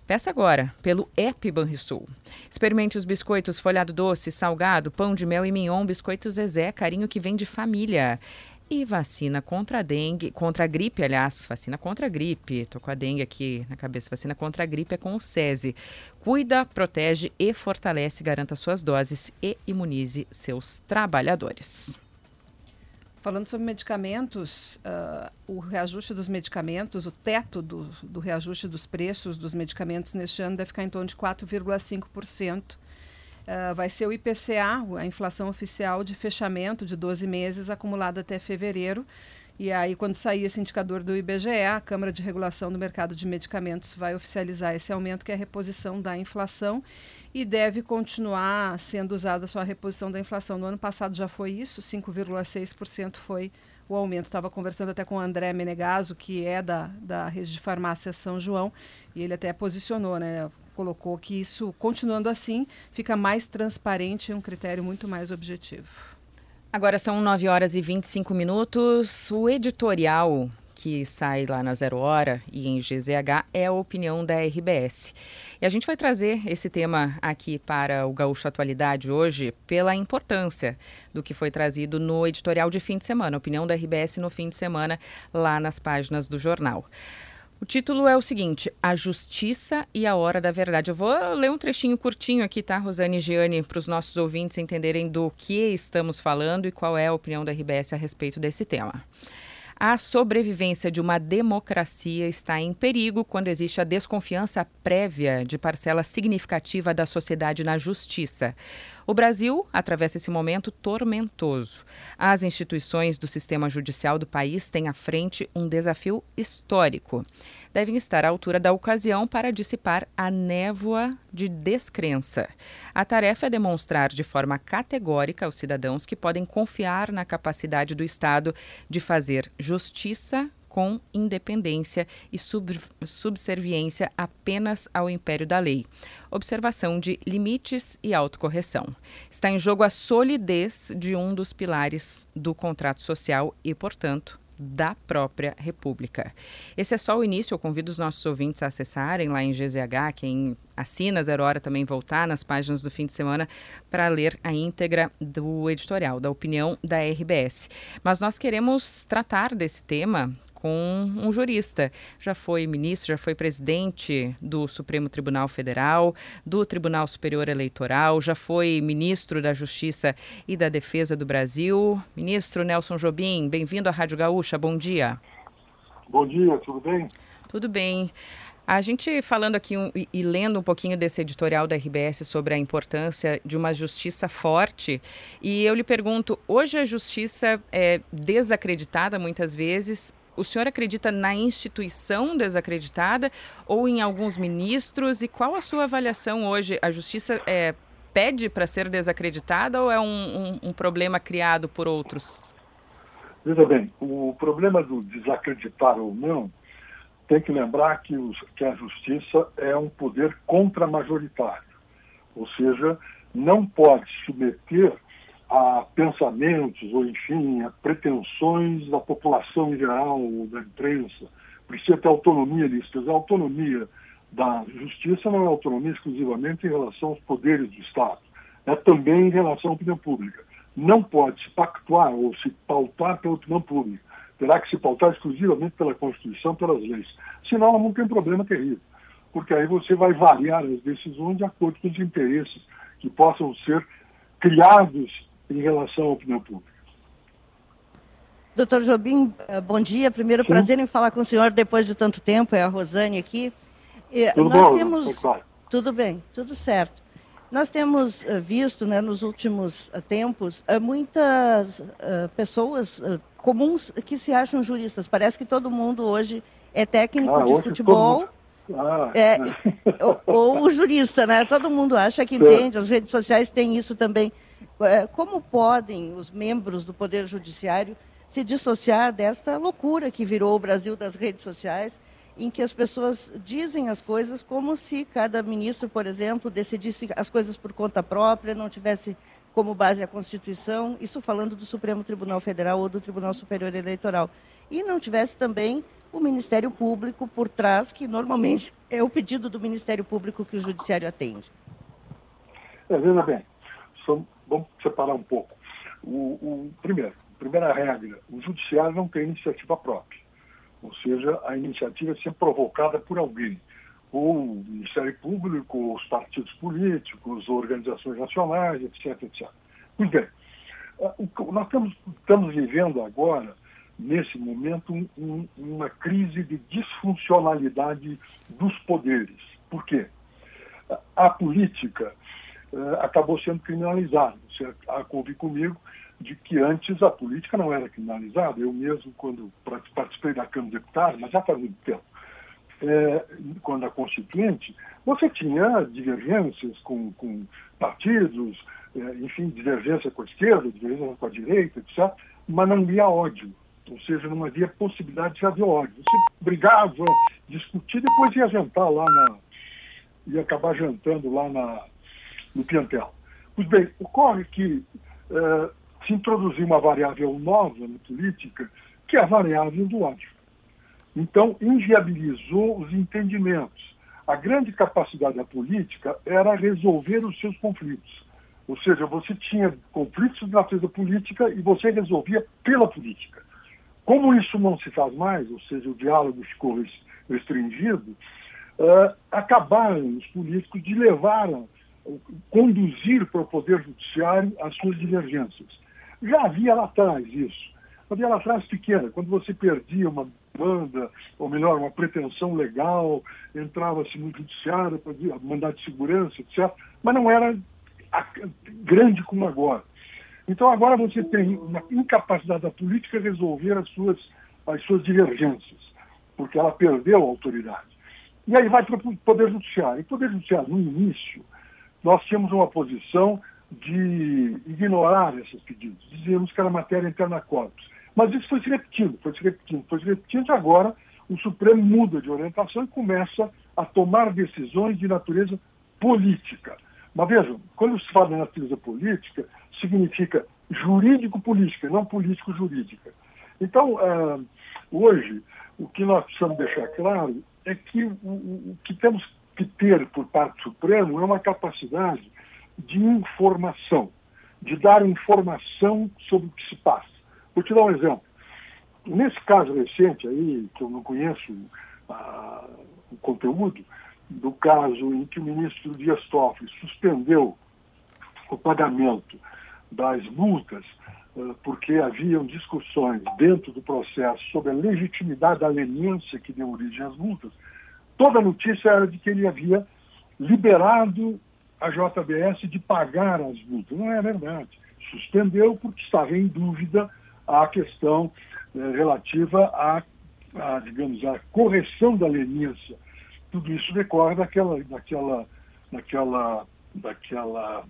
Peça agora pelo app Banrisul. Experimente os biscoitos folhado doce, salgado, pão de mel e mignon, biscoitos Zezé, carinho que vem de família. E vacina contra a dengue, contra a gripe, aliás, vacina contra a gripe. Tô com a dengue aqui na cabeça. Vacina contra a gripe é com o SESI. Cuida, protege e fortalece, garanta suas doses e imunize seus trabalhadores. Falando sobre medicamentos, uh, o reajuste dos medicamentos, o teto do, do, reajuste dos preços dos medicamentos neste ano deve ficar em torno de 4,5%. Uh, ah, vai ser o IPCA, a inflação oficial de fechamento de 12 meses acumulada até fevereiro, E aí, quando sair esse indicador do IBGE, a Câmara de Regulação do Mercado de Medicamentos vai oficializar esse aumento, que é a reposição da inflação, e deve continuar sendo usada só a reposição da inflação. No ano passado já foi isso, 5,6% foi o aumento. Estava conversando até com o André Menegaso, que é da, da rede de farmácia São João, e ele até posicionou, né? Colocou que isso, continuando assim, fica mais transparente e um critério muito mais objetivo. Agora são 9 horas e 25 minutos. O editorial que sai lá na Zero Hora e em GZH é a opinião da RBS. E a gente vai trazer esse tema aqui para o Gaúcho Atualidade hoje pela importância do que foi trazido no editorial de fim de semana, opinião da RBS no fim de semana, lá nas páginas do jornal. O título é o seguinte: A Justiça e a Hora da Verdade. Eu vou ler um trechinho curtinho aqui, tá, Rosane e Giane, para os nossos ouvintes entenderem do que estamos falando e qual é a opinião da RBS a respeito desse tema. A sobrevivência de uma democracia está em perigo quando existe a desconfiança prévia de parcela significativa da sociedade na justiça. O Brasil atravessa esse momento tormentoso. As instituições do sistema judicial do país têm à frente um desafio histórico. Devem estar à altura da ocasião para dissipar a névoa de descrença. A tarefa é demonstrar de forma categórica aos cidadãos que podem confiar na capacidade do Estado de fazer justiça com independência e sub subserviência apenas ao império da lei. Observação de limites e autocorreção. Está em jogo a solidez de um dos pilares do contrato social e, portanto, da própria República. Esse é só o início, eu convido os nossos ouvintes a acessarem lá em GZH, quem assina Zero Hora também voltar nas páginas do fim de semana para ler a íntegra do editorial, da opinião da RBS. Mas nós queremos tratar desse tema com um jurista. Já foi ministro, já foi presidente do Supremo Tribunal Federal, do Tribunal Superior Eleitoral, já foi ministro da Justiça e da Defesa do Brasil. Ministro Nelson Jobim, bem-vindo à Rádio Gaúcha, bom dia. Bom dia, tudo bem? Tudo bem. A gente falando aqui um, e, e, lendo um pouquinho desse editorial da RBS sobre a importância de uma justiça forte, e eu lhe pergunto: hoje a justiça é desacreditada muitas vezes, o senhor acredita na instituição desacreditada ou em alguns ministros? E qual a sua avaliação hoje? A justiça é, pede para ser desacreditada ou é um, um, um, problema criado por outros? Veja bem, o problema do desacreditar ou não, tem que lembrar que, os, que a justiça é um poder contra-majoritário. Ou seja, não pode submeter a pensamentos ou, enfim, a pretensões da população em geral, da imprensa. Precisa ter autonomia nisso. A autonomia da justiça não é autonomia exclusivamente em relação aos poderes do Estado, é também em relação à opinião pública. Não pode se pactuar ou se pautar pela opinião pública. Terá que se pautar exclusivamente pela Constituição, pelas leis. Senão, ela não tem problema terrível. Porque aí você vai variar as decisões de acordo com os interesses que possam ser criados em relação à opinião pública. Doutor Jobim, eh, bom dia. Primeiro, Sim. prazer em falar com o senhor depois de tanto tempo. É a Rosane aqui. Tudo nós bom, temos. Claro. Tudo bem, tudo certo. Nós temos uh, visto né, nos últimos uh, tempos muitas pessoas comuns que se acham juristas. Parece que todo mundo hoje é técnico ah, de futebol. Ah. É, ou, ou, jurista, né? Todo mundo acha que entende, as redes sociais têm isso também. É, como podem os membros do Poder Judiciário se dissociar desta loucura que virou o Brasil das redes sociais, em que as pessoas dizem as coisas como se cada ministro, por exemplo, decidisse as coisas por conta própria, não tivesse como base a Constituição, isso falando do Supremo Tribunal Federal ou do Tribunal Superior Eleitoral, e não tivesse também o Ministério Público por trás, que normalmente é o pedido do Ministério Público que o Judiciário atende. É, bem, são vamos separar um pouco. O, o, primeiro, primeira regra, o judiciário não tem iniciativa própria. Ou seja, a iniciativa é sempre provocada por alguém. Ou o Ministério Público, os partidos políticos, organizações nacionais, etc, etc. Pois bem, ah, nós estamos, estamos vivendo agora, nesse momento, um, uma crise de disfuncionalidade dos poderes. Por quê? A política uh, acabou sendo criminalizado. Você a convir comigo de que antes a política não era criminalizada. Eu mesmo, quando participei da Câmara de Deputados, mas já faz muito tempo, é, quando a Constituinte, você tinha divergências com, com partidos, é, enfim, divergência com a esquerda, divergência com a direita, etc., mas não havia ódio. Ou seja, não havia possibilidade de haver ódio. Você brigava, discutia, depois ia jantar lá na. ia acabar jantando lá na, no Piantel. Pois bem, ocorre que é, se introduziu uma variável nova na política, que é a variável do ódio. Então, inviabilizou os entendimentos. A grande capacidade da política era resolver os seus conflitos. Ou seja, você tinha conflitos de natureza política e você resolvia pela política. Como isso não se faz mais, ou seja, o diálogo ficou restringido, uh, acabaram os políticos de levar, conduzir para o Poder Judiciário as suas divergências. Já havia lá atrás isso. Havia lá atrás pequena, quando você perdia uma demanda, ou melhor, uma pretensão legal, entrava-se no judiciário para mandar de segurança, etc. Mas não era grande como agora. Então agora você tem uma incapacidade da política resolver as suas, as suas divergências, porque ela perdeu a autoridade. E aí vai para o Poder Judiciário. E o Poder Judiciário, no início, nós tínhamos uma posição de ignorar esses pedidos. Dizíamos que era matéria interna corpus. Mas isso foi se repetindo, foi se repetindo, foi se repetindo, e agora o Supremo muda de orientação e começa a tomar decisões de natureza política. Mas vejam, quando se fala de natureza política, significa jurídico-política, não político-jurídica. Então, uh, hoje, o que nós precisamos deixar claro é que o que temos que ter por parte do Supremo é uma capacidade de informação, de dar informação sobre o que se passa. Vou te dar um exemplo. Nesse caso recente aí, que eu não conheço ah, o conteúdo, do caso em que o ministro Dias Toffoli suspendeu o pagamento das multas, ah, porque haviam discussões dentro do processo sobre a legitimidade da leniência que deu origem às multas, toda a notícia era de que ele havia liberado a JBS de pagar as multas. Não é verdade. Suspendeu porque estava em dúvida a questão eh, relativa à, à, digamos, à correção da leniência. Tudo isso decorre daquela, daquela, daquela, daquela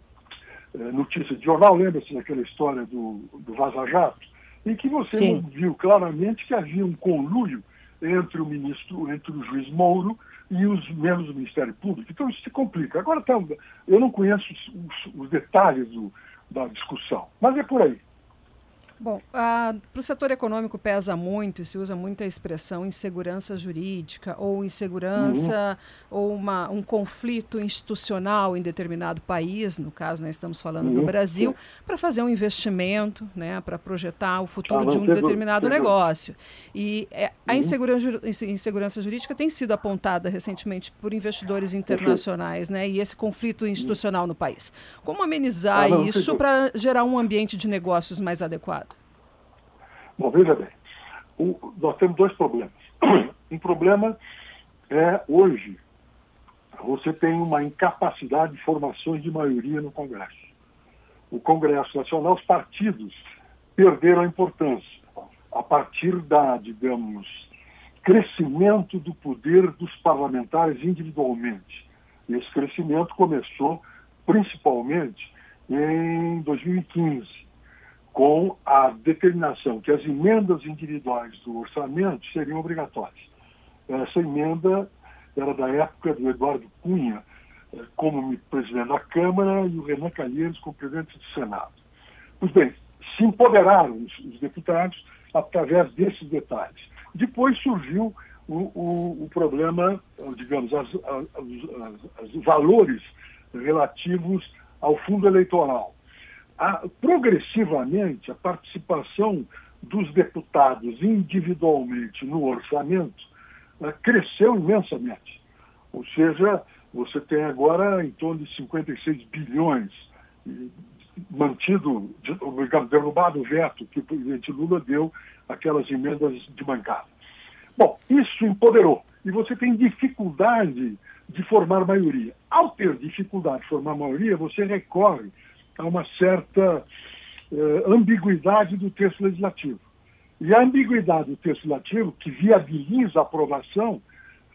eh, notícia de jornal, lembra-se daquela história do, do Vaza Jato, em que você Sim. viu claramente que havia um conluio entre o ministro, entre o juiz Mouro e os membros do Ministério Público. Então isso se complica. Agora, tá, eu não conheço os, os detalhes do, da discussão, mas é por aí. Bom, para o setor econômico pesa muito se usa muita expressão insegurança jurídica ou insegurança uhum. ou uma, um conflito institucional em determinado país, no caso nós estamos falando uhum. do Brasil, para fazer um investimento, né, para projetar o futuro ah, de um determinado negócio. E é, a uhum. insegurança, insegurança jurídica tem sido apontada recentemente por investidores internacionais, né, e esse conflito institucional no país. Como amenizar ah, isso para gerar um ambiente de negócios mais adequado? Bom, veja bem, o, nós temos dois problemas. Um problema é, hoje, você tem uma incapacidade de formações de maioria no Congresso. O Congresso Nacional, os partidos perderam a importância a partir da, digamos, crescimento do poder dos parlamentares individualmente. Esse crescimento começou principalmente em 2015 com a determinação que as emendas individuais do orçamento seriam obrigatórias. Essa emenda era da época do Eduardo Cunha eh, como presidente da Câmara e o Renan Calheiros como presidente do Senado. Pois bem, se empoderaram os, os deputados através desses detalhes. Depois surgiu o, o, o problema, digamos, as, as, os valores relativos ao fundo eleitoral a, progressivamente a participação dos deputados individualmente no orçamento uh, cresceu imensamente. Ou seja, você tem agora em torno de 56 bilhões mantido, derrubado o veto que o presidente Lula deu aquelas emendas de bancada. Bom, isso empoderou. E você tem dificuldade de formar maioria. Ao ter dificuldade de formar maioria, você recorre a uma certa eh, ambiguidade do texto legislativo. E a ambiguidade do texto legislativo, que viabiliza a aprovação,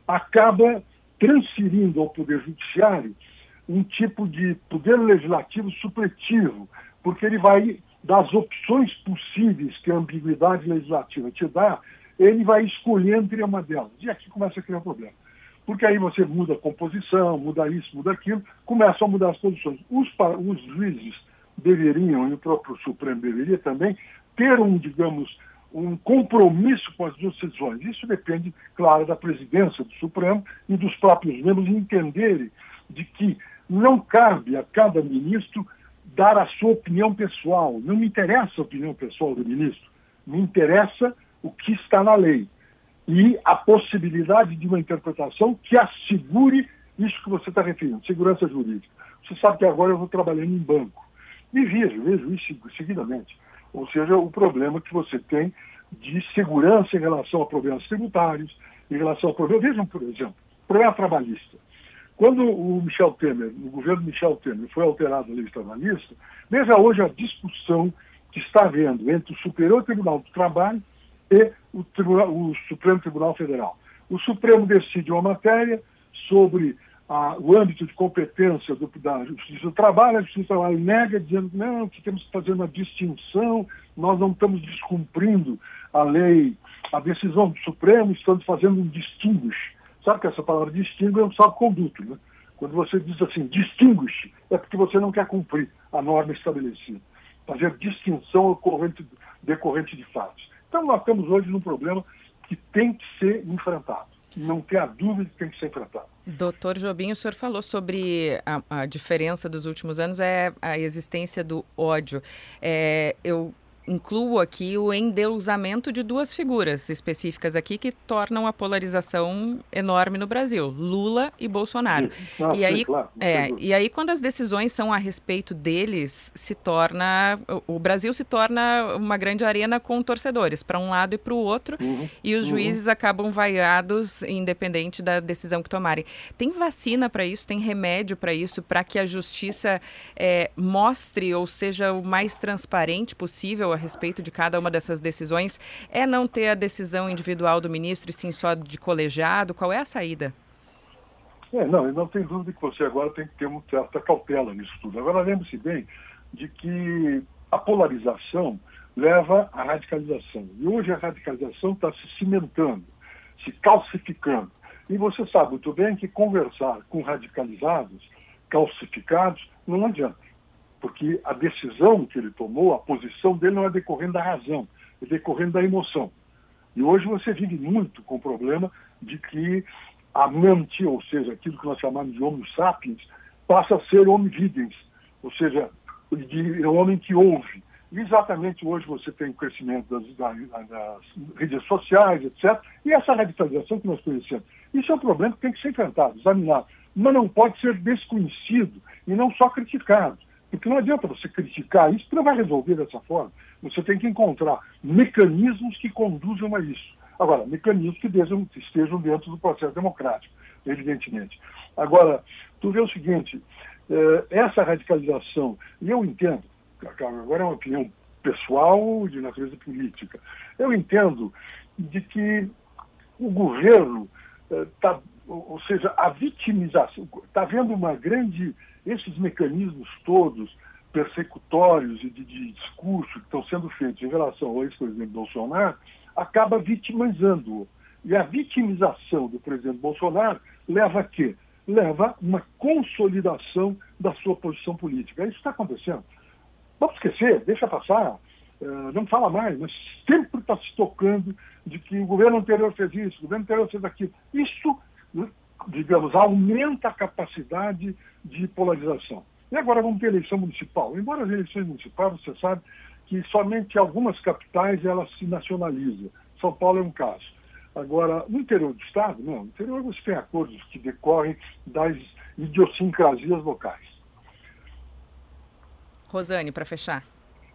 acaba transferindo ao Poder Judiciário um tipo de poder legislativo supletivo, porque ele vai, das opções possíveis que a ambiguidade legislativa te dá, ele vai escolher entre uma delas. E aqui começa a criar um problema. Porque aí você muda a composição, muda isso, muda aquilo, começam a mudar as posições. Os, os juízes deveriam, e o próprio Supremo deveria também, ter um, digamos, um compromisso com as decisões. Isso depende, claro, da presidência do Supremo e dos próprios membros entenderem de que não cabe a cada ministro dar a sua opinião pessoal. Não me interessa a opinião pessoal do ministro, me interessa o que está na lei e a possibilidade de uma interpretação que assegure isso que você está referindo, segurança jurídica. Você sabe que agora eu vou trabalhando em banco e vejo, vejo isso seguidamente. Ou seja, o problema que você tem de segurança em relação a problemas tributários, em relação a problemas. Vejam, por exemplo, problema trabalhista. Quando o Michel Temer, o governo Michel Temer, foi alterado a lei trabalhista, veja hoje a discussão que está havendo entre o Superior Tribunal do Trabalho e o, Tribunal, o Supremo Tribunal Federal. O Supremo decide uma matéria sobre a, o âmbito de competência do, da Justiça do Trabalho, a Justiça do Trabalho nega, dizendo não, que temos que fazer uma distinção, nós não estamos descumprindo a lei, a decisão do Supremo, estamos fazendo um distinguish. Sabe que essa palavra distingue é um salvo-conduto, né? Quando você diz assim, distinguish, é porque você não quer cumprir a norma estabelecida. Fazer distinção decorrente de fatos. Então nós estamos hoje num problema que tem que ser enfrentado não tem a dúvida que tem que ser tratado. Doutor Jobim, o senhor falou sobre a, a, diferença dos últimos anos é a existência do ódio. É, eu incluo aqui o endeusamento de duas figuras específicas aqui que tornam a polarização enorme no Brasil, Lula e Bolsonaro. E, aí, claro, é, e aí, quando as decisões são a respeito deles, se torna. O Brasil se torna uma grande arena com torcedores, para um lado e para o outro, uhum, e os uhum. juízes acabam vaiados, independente da decisão que tomarem. Tem vacina para isso? Tem remédio para isso? Para que a justiça é, mostre ou seja o mais transparente possível a respeito de cada uma dessas decisões é não ter a decisão individual do ministro e sim só de colegiado? Qual é a saída? É, não, não tem dúvida que você agora tem que ter uma certa cautela nisso tudo. Agora lembre-se bem de que a polarização leva à radicalização. E hoje a radicalização está se cimentando, se calcificando. E você sabe muito bem que conversar com radicalizados, calcificados, não adianta porque a decisão que ele tomou, a posição dele não é decorrendo da razão, é decorrendo da emoção. E hoje você vive muito com o problema de que a mente, ou seja, aquilo que nós chamamos de homo sapiens, passa a ser homo videns, ou seja, de, é homem que ouve. E exatamente hoje você tem o crescimento das, das, das, redes sociais, etc. E essa radicalização que nós conhecemos. Isso é um problema que tem que ser enfrentado, examinado. Mas não pode ser desconhecido e não só criticado. Porque não adianta você criticar isso, não vai resolver dessa forma. Você tem que encontrar mecanismos que conduzam a isso. Agora, mecanismos que estejam dentro do processo democrático, evidentemente. Agora, tu vê o seguinte, eh, essa radicalização, e eu entendo, agora é uma opinião pessoal de natureza política, eu entendo de que o governo eh, ou seja, a vitimização, está havendo uma grande esses mecanismos todos persecutórios e de, de discurso que estão sendo feitos em relação ao ex-presidente Bolsonaro acaba vitimizando-o. E a vitimização do presidente Bolsonaro leva a quê? Leva uma consolidação da sua posição política. Isso está acontecendo. Vamos esquecer, deixa passar, uh, não fala mais, mas sempre está se tocando de que o governo anterior fez isso, o governo anterior fez aquilo. Isso, digamos, aumenta a capacidade de polarização. E agora vamos ter eleição municipal. Embora as eleições municipais, você sabe que somente algumas capitais elas se nacionalizam. São Paulo é um caso. Agora, no interior do Estado, não. No interior você tem acordos que decorrem das idiosincrasias locais. Rosane, para fechar.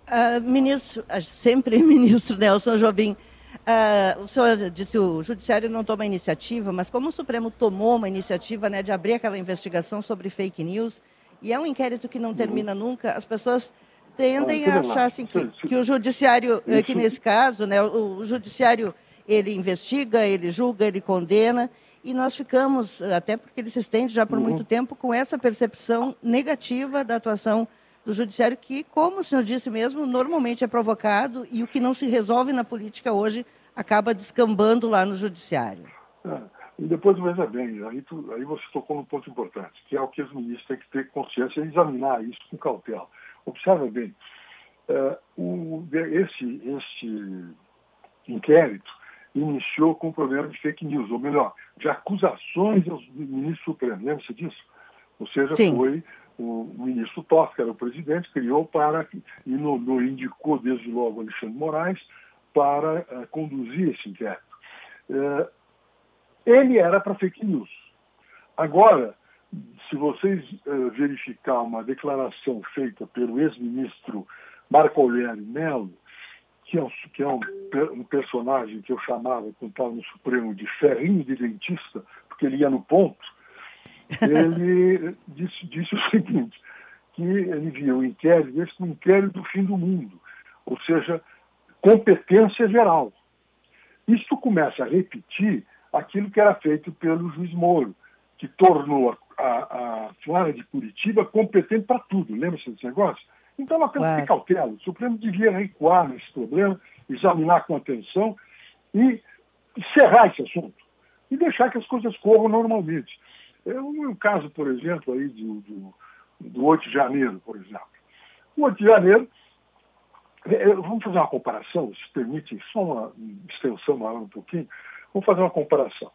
Uh, ministro, sempre ministro Nelson Jobim, Uh, o senhor disse o judiciário não toma iniciativa, mas como o Supremo tomou uma iniciativa né, de abrir aquela investigação sobre fake news, e é um inquérito que não termina nunca, as pessoas tendem a achar assim, que, que o judiciário, eh, que nesse caso, né, o, o judiciário ele investiga, ele julga, ele condena, e nós ficamos, até porque ele se estende já por uhum. muito tempo, com essa percepção negativa da atuação do judiciário, que, como o senhor disse mesmo, normalmente é provocado e o que não se resolve na política hoje acaba descambando lá no judiciário. É, e depois, veja bem, aí, tu, aí você tocou num ponto importante, que é o que os ministros têm que ter consciência e examinar isso com cautela. Observe bem, é, o, esse, esse inquérito iniciou com o problema de fake news, ou melhor, de acusações aos ministros supremos. Lembra-se disso? Ou seja, Sim. foi o ministro Toff, que era o presidente, criou para, e no, no indicou desde logo Alexandre Moraes, para uh, conduzir esse inquérito. Uh, ele era para fake news. Agora, se vocês uh, verificar uma declaração feita pelo ex-ministro Marco Aurélio Melo, que é, um, que é um, um, personagem que eu chamava, quando estava no Supremo, de ferrinho de dentista, porque ele ia no ponto, ele disse, disse, o seguinte, que ele via o inquérito, esse como inquérito do fim do mundo, ou seja, competência geral. Isto começa a repetir aquilo que era feito pelo juiz Moro, que tornou a, a, a de Curitiba competente para tudo. Lembra-se desse negócio? Então nós temos que ter cautela. O Supremo devia recuar nesse problema, examinar com atenção e encerrar esse assunto. E deixar que as coisas corram normalmente. É um caso, por exemplo, aí do, do, do 8 de janeiro, por exemplo. O 8 de janeiro, é, é, vamos fazer uma comparação, se permite só uma extensão maior um pouquinho, vamos fazer uma comparação.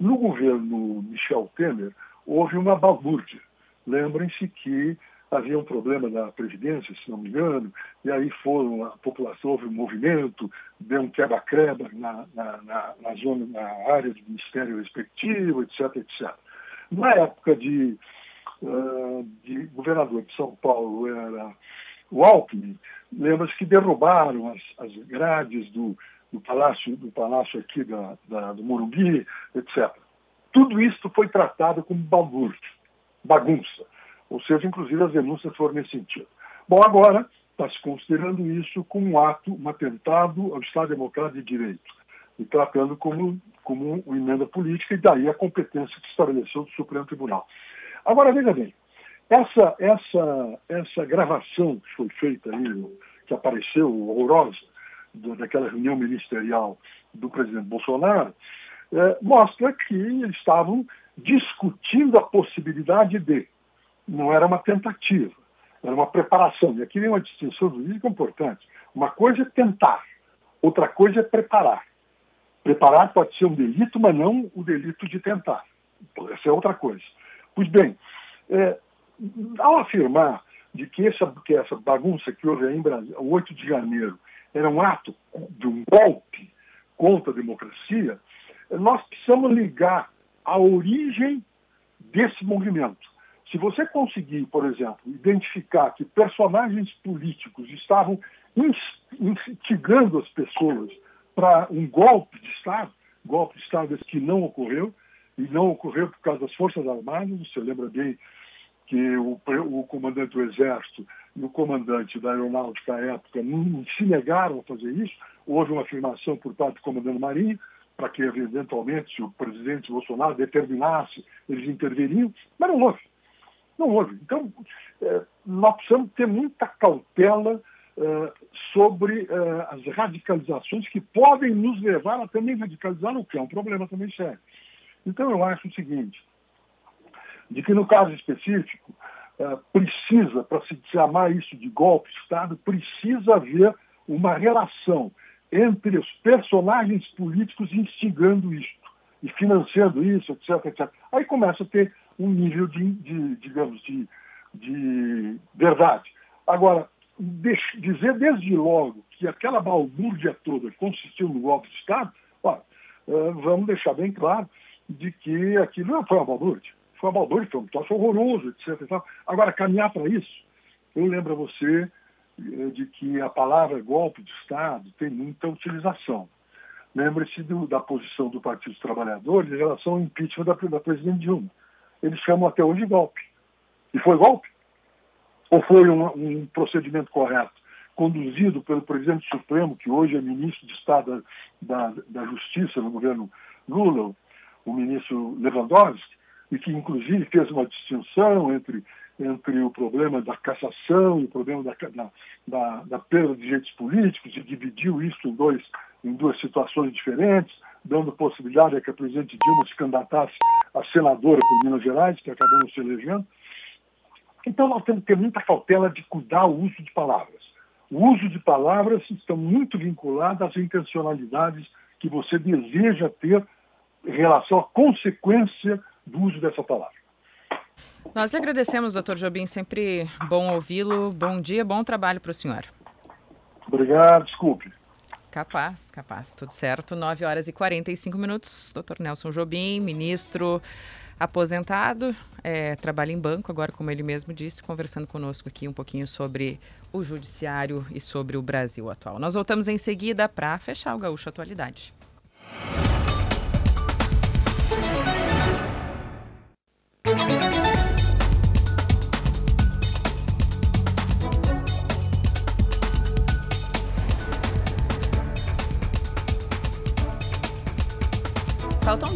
No governo Michel Temer, houve uma balbúrdia. Lembrem-se que havia um problema na Previdência, se não me engano, e aí foram, a população, houve um movimento, deu um quebra-quebra na, na, na, na, zona, na área do Ministério respectivo, etc, etc. Na época de, uh, de governador de São Paulo era o Alckmin, lembra-se que derrubaram as, as grades do, do, palácio, do palácio aqui da, da, do Morumbi, etc. Tudo isso foi tratado como balbúrdia, bagunça. Ou seja, inclusive as denúncias foram nesse sentido. Bom, agora está se considerando isso como um ato, um atentado ao Estado Democrático de Direito, e tratando como, como uma emenda política, e daí a competência que estabeleceu do Supremo Tribunal. Agora, veja bem, essa, essa, essa gravação que foi feita aí, que apareceu horrorosa, do, daquela reunião ministerial do presidente Bolsonaro, é, mostra que eles estavam discutindo a possibilidade de não era uma tentativa, era uma preparação. E aqui vem uma distinção jurídica importante. Uma coisa é tentar, outra coisa é preparar. Preparar pode ser um delito, mas não o delito de tentar. Essa é outra coisa. Pois bem, é, ao afirmar de que essa, que essa bagunça que houve aí em Brasília, o 8 de janeiro, era um ato de um golpe contra a democracia, nós precisamos ligar a origem desse movimento. Se você conseguir, por exemplo, identificar que personagens políticos estavam instigando as pessoas para um golpe de Estado, golpe de Estado que não ocorreu, e não ocorreu por causa das Forças Armadas, você lembra bem que o, o comandante do Exército e o comandante da Aeronáutica à época não, se negaram a fazer isso, houve uma afirmação por parte do comandante Marinho, para que eventualmente, se o presidente Bolsonaro determinasse, eles interveriam, mas não houve. Não houve. Então, é, nós precisamos ter muita cautela é, sobre é, as radicalizações que podem nos levar a também radicalizar o que é um problema também sério. Então, eu acho o seguinte, de que no caso específico, precisa, para se chamar isso de golpe de Estado, precisa haver uma relação entre os personagens políticos instigando isto e financiando isso, etc, etc. Aí começa a ter um nível de, de digamos, de, de verdade. Agora, dizer desde logo que aquela balbúrdia toda consistiu no golpe de Estado, eh, vamos deixar bem claro de que aquilo não foi uma balbúrdia. Foi uma balbúrdia, foi um troço horroroso, etc. Agora, caminhar para isso, eu lembro a você eh, de que a palavra golpe de Estado tem muita utilização. Lembre-se da posição do Partido dos Trabalhadores em relação ao impeachment da, da presidente Dilma eles chamam até hoje golpe. E foi golpe. Ou foi um, um procedimento correto? Conduzido pelo presidente Supremo, que hoje é ministro de Estado da, da, da Justiça no governo Lula, o ministro Lewandowski, e que inclusive fez uma distinção entre, entre o problema da cassação e o problema da, da, da perda de direitos políticos, e dividiu isso em, dois, em duas situações diferentes, dando possibilidade a que a presidente Dilma se candidatasse a senadora por Minas Gerais, que acabou não se elegendo. Então nós temos que ter muita cautela de cuidar o uso de palavras. O uso de palavras está muito vinculado às intencionalidades que você deseja ter em relação à consequência do uso dessa palavra. Nós agradecemos, doutor Jobim, sempre bom ouvi-lo. Bom dia, bom trabalho para o senhor. Obrigado, desculpe. Capaz, capaz, tudo certo. 9 horas e 45 minutos. Doutor Nelson Jobim, ministro aposentado, é, trabalha em banco, agora, como ele mesmo disse, conversando conosco aqui um pouquinho sobre o judiciário e sobre o Brasil atual. Nós voltamos em seguida para fechar o Gaúcho Atualidade.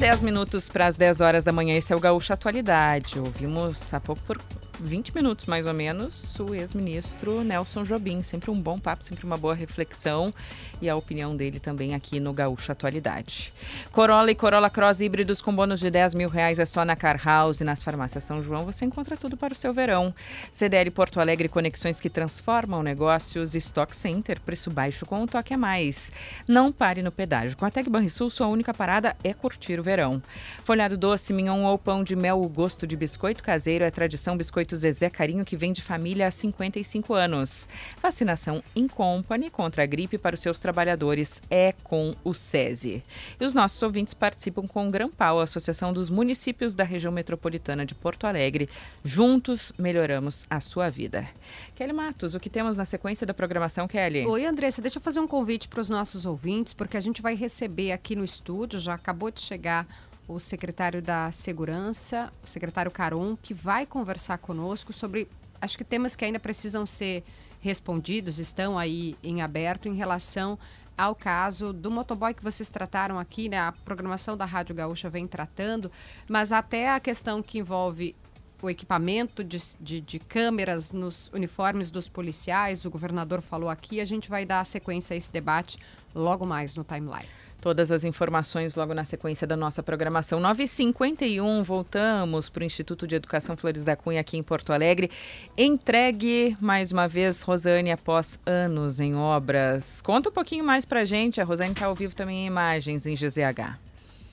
10 minutos para as 10 horas da manhã. Esse é o Gaúcho Atualidade. Ouvimos há pouco por 20 minutos, mais ou menos, o ex-ministro Nelson Jobim. Sempre um bom papo, sempre uma boa reflexão e a opinião dele também aqui no Gaúcho Atualidade. Corolla e Corolla Cross híbridos com bônus de 10 mil reais é só na Car House e nas farmácias São João. Você encontra tudo para o seu verão. CDL Porto Alegre, conexões que transformam negócios. Stock Center, preço baixo com um toque a mais. Não pare no pedágio. Com a Tec Banrisul, sua única parada é curtir o verão. Folhado doce, mignon ou pão de mel, o gosto de biscoito caseiro é tradição biscoito Biscoito Zezé Carinho, que vem de família há 55 anos. Vacinação in company contra a gripe para os seus trabalhadores é com o SESI. E os nossos ouvintes participam com o Grampal, a Associação dos Municípios da Região Metropolitana de Porto Alegre. Juntos melhoramos a sua vida. Kelly Matos, o que temos na sequência da programação, Kelly? Oi, Andressa, deixa eu fazer um convite para os nossos ouvintes, porque a gente vai receber aqui no estúdio, já acabou de chegar o secretário da Segurança, o secretário Caron, que vai conversar conosco sobre, acho que temas que ainda precisam ser respondidos, estão aí em aberto em relação ao caso do motoboy que vocês trataram aqui, né? A programação da Rádio Gaúcha vem tratando, mas até a questão que envolve o equipamento de, de, de, câmeras nos uniformes dos policiais, o governador falou aqui, a gente vai dar sequência a esse debate logo mais no timeline. Todas as informações logo na sequência da nossa programação. 9h51, voltamos para o Instituto de Educação Flores da Cunha aqui em Porto Alegre. Entregue mais uma vez, Rosane, após anos em obras. Conta um pouquinho mais para a gente. A Rosane está ao vivo também em imagens em GZH.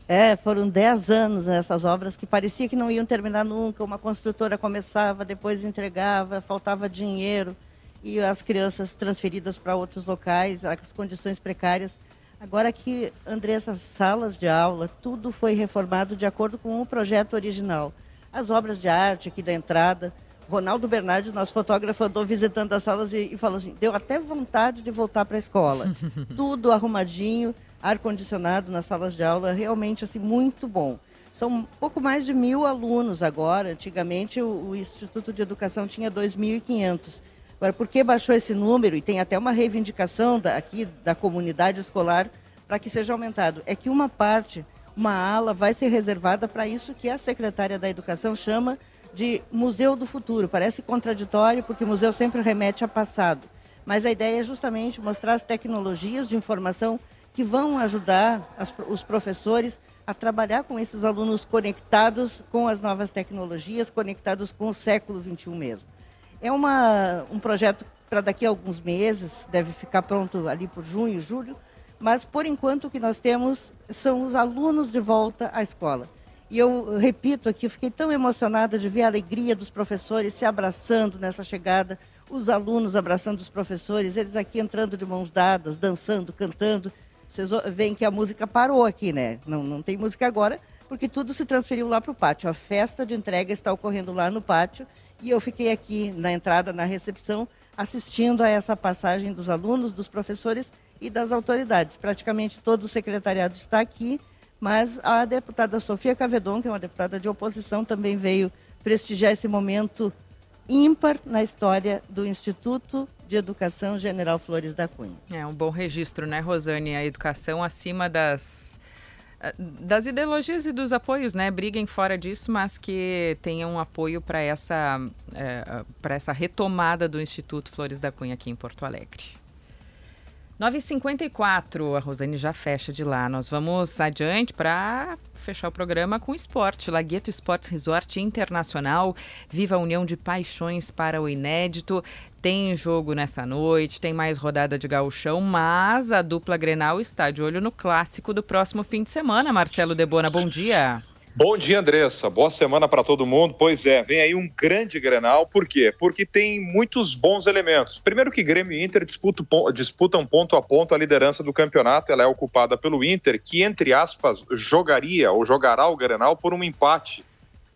É, foram 10 anos nessas obras que parecia que não iam terminar nunca. Uma construtora começava, depois entregava, faltava dinheiro e as crianças transferidas para outros locais, as condições precárias. Agora que, Andressa, salas de aula, tudo foi reformado de acordo com o projeto original. As obras de arte aqui da entrada. Ronaldo Bernardi, nosso fotógrafo, andou visitando as salas e, e falou assim: deu até vontade de voltar para a escola. tudo arrumadinho, ar-condicionado nas salas de aula, realmente assim, muito bom. São um pouco mais de mil alunos agora. Antigamente, o, o Instituto de Educação tinha 2.500. Agora, por que baixou esse número? E tem até uma reivindicação da, aqui da comunidade escolar para que seja aumentado. É que uma parte, uma ala, vai ser reservada para isso que a secretária da Educação chama de Museu do Futuro. Parece contraditório, porque museu sempre remete a passado. Mas a ideia é justamente mostrar as tecnologias de informação que vão ajudar as, os professores a trabalhar com esses alunos conectados com as novas tecnologias, conectados com o século XXI mesmo. É uma, um projeto para daqui a alguns meses, deve ficar pronto ali por junho, julho, mas por enquanto o que nós temos são os alunos de volta à escola. E eu repito aqui, eu fiquei tão emocionada de ver a alegria dos professores se abraçando nessa chegada, os alunos abraçando os professores, eles aqui entrando de mãos dadas, dançando, cantando. Vocês veem que a música parou aqui, né? Não, não tem música agora, porque tudo se transferiu lá para o pátio. A festa de entrega está ocorrendo lá no pátio e eu fiquei aqui na entrada, na recepção, assistindo a essa passagem dos alunos, dos professores e das autoridades. Praticamente todo o secretariado está aqui, mas a deputada Sofia Cavedon, que é uma deputada de oposição, também veio prestigiar esse momento ímpar na história do Instituto de Educação General Flores da Cunha. É um bom registro, né, Rosane? A educação acima das das ideologias e dos apoios, né? Briguem fora disso, mas que tenham um apoio para essa, é, para essa retomada do Instituto Flores da Cunha aqui em Porto Alegre. 9h54, a Rosane já fecha de lá. Nós vamos adiante para fechar o programa com esporte. Lagueto Esportes Resort Internacional. Viva a união de paixões para o inédito. Tem jogo nessa noite, tem mais rodada de gauchão, mas a dupla Grenal está de olho no clássico do próximo fim de semana. Marcelo Debona, bom dia. Bom dia, Andressa. Boa semana para todo mundo. Pois é, vem aí um grande Grenal. Por quê? Porque tem muitos bons elementos. Primeiro que Grêmio e Inter disputam, ponto a ponto a liderança do campeonato. Ela é ocupada pelo Inter, que, entre aspas, jogaria ou jogará o Grenal por um empate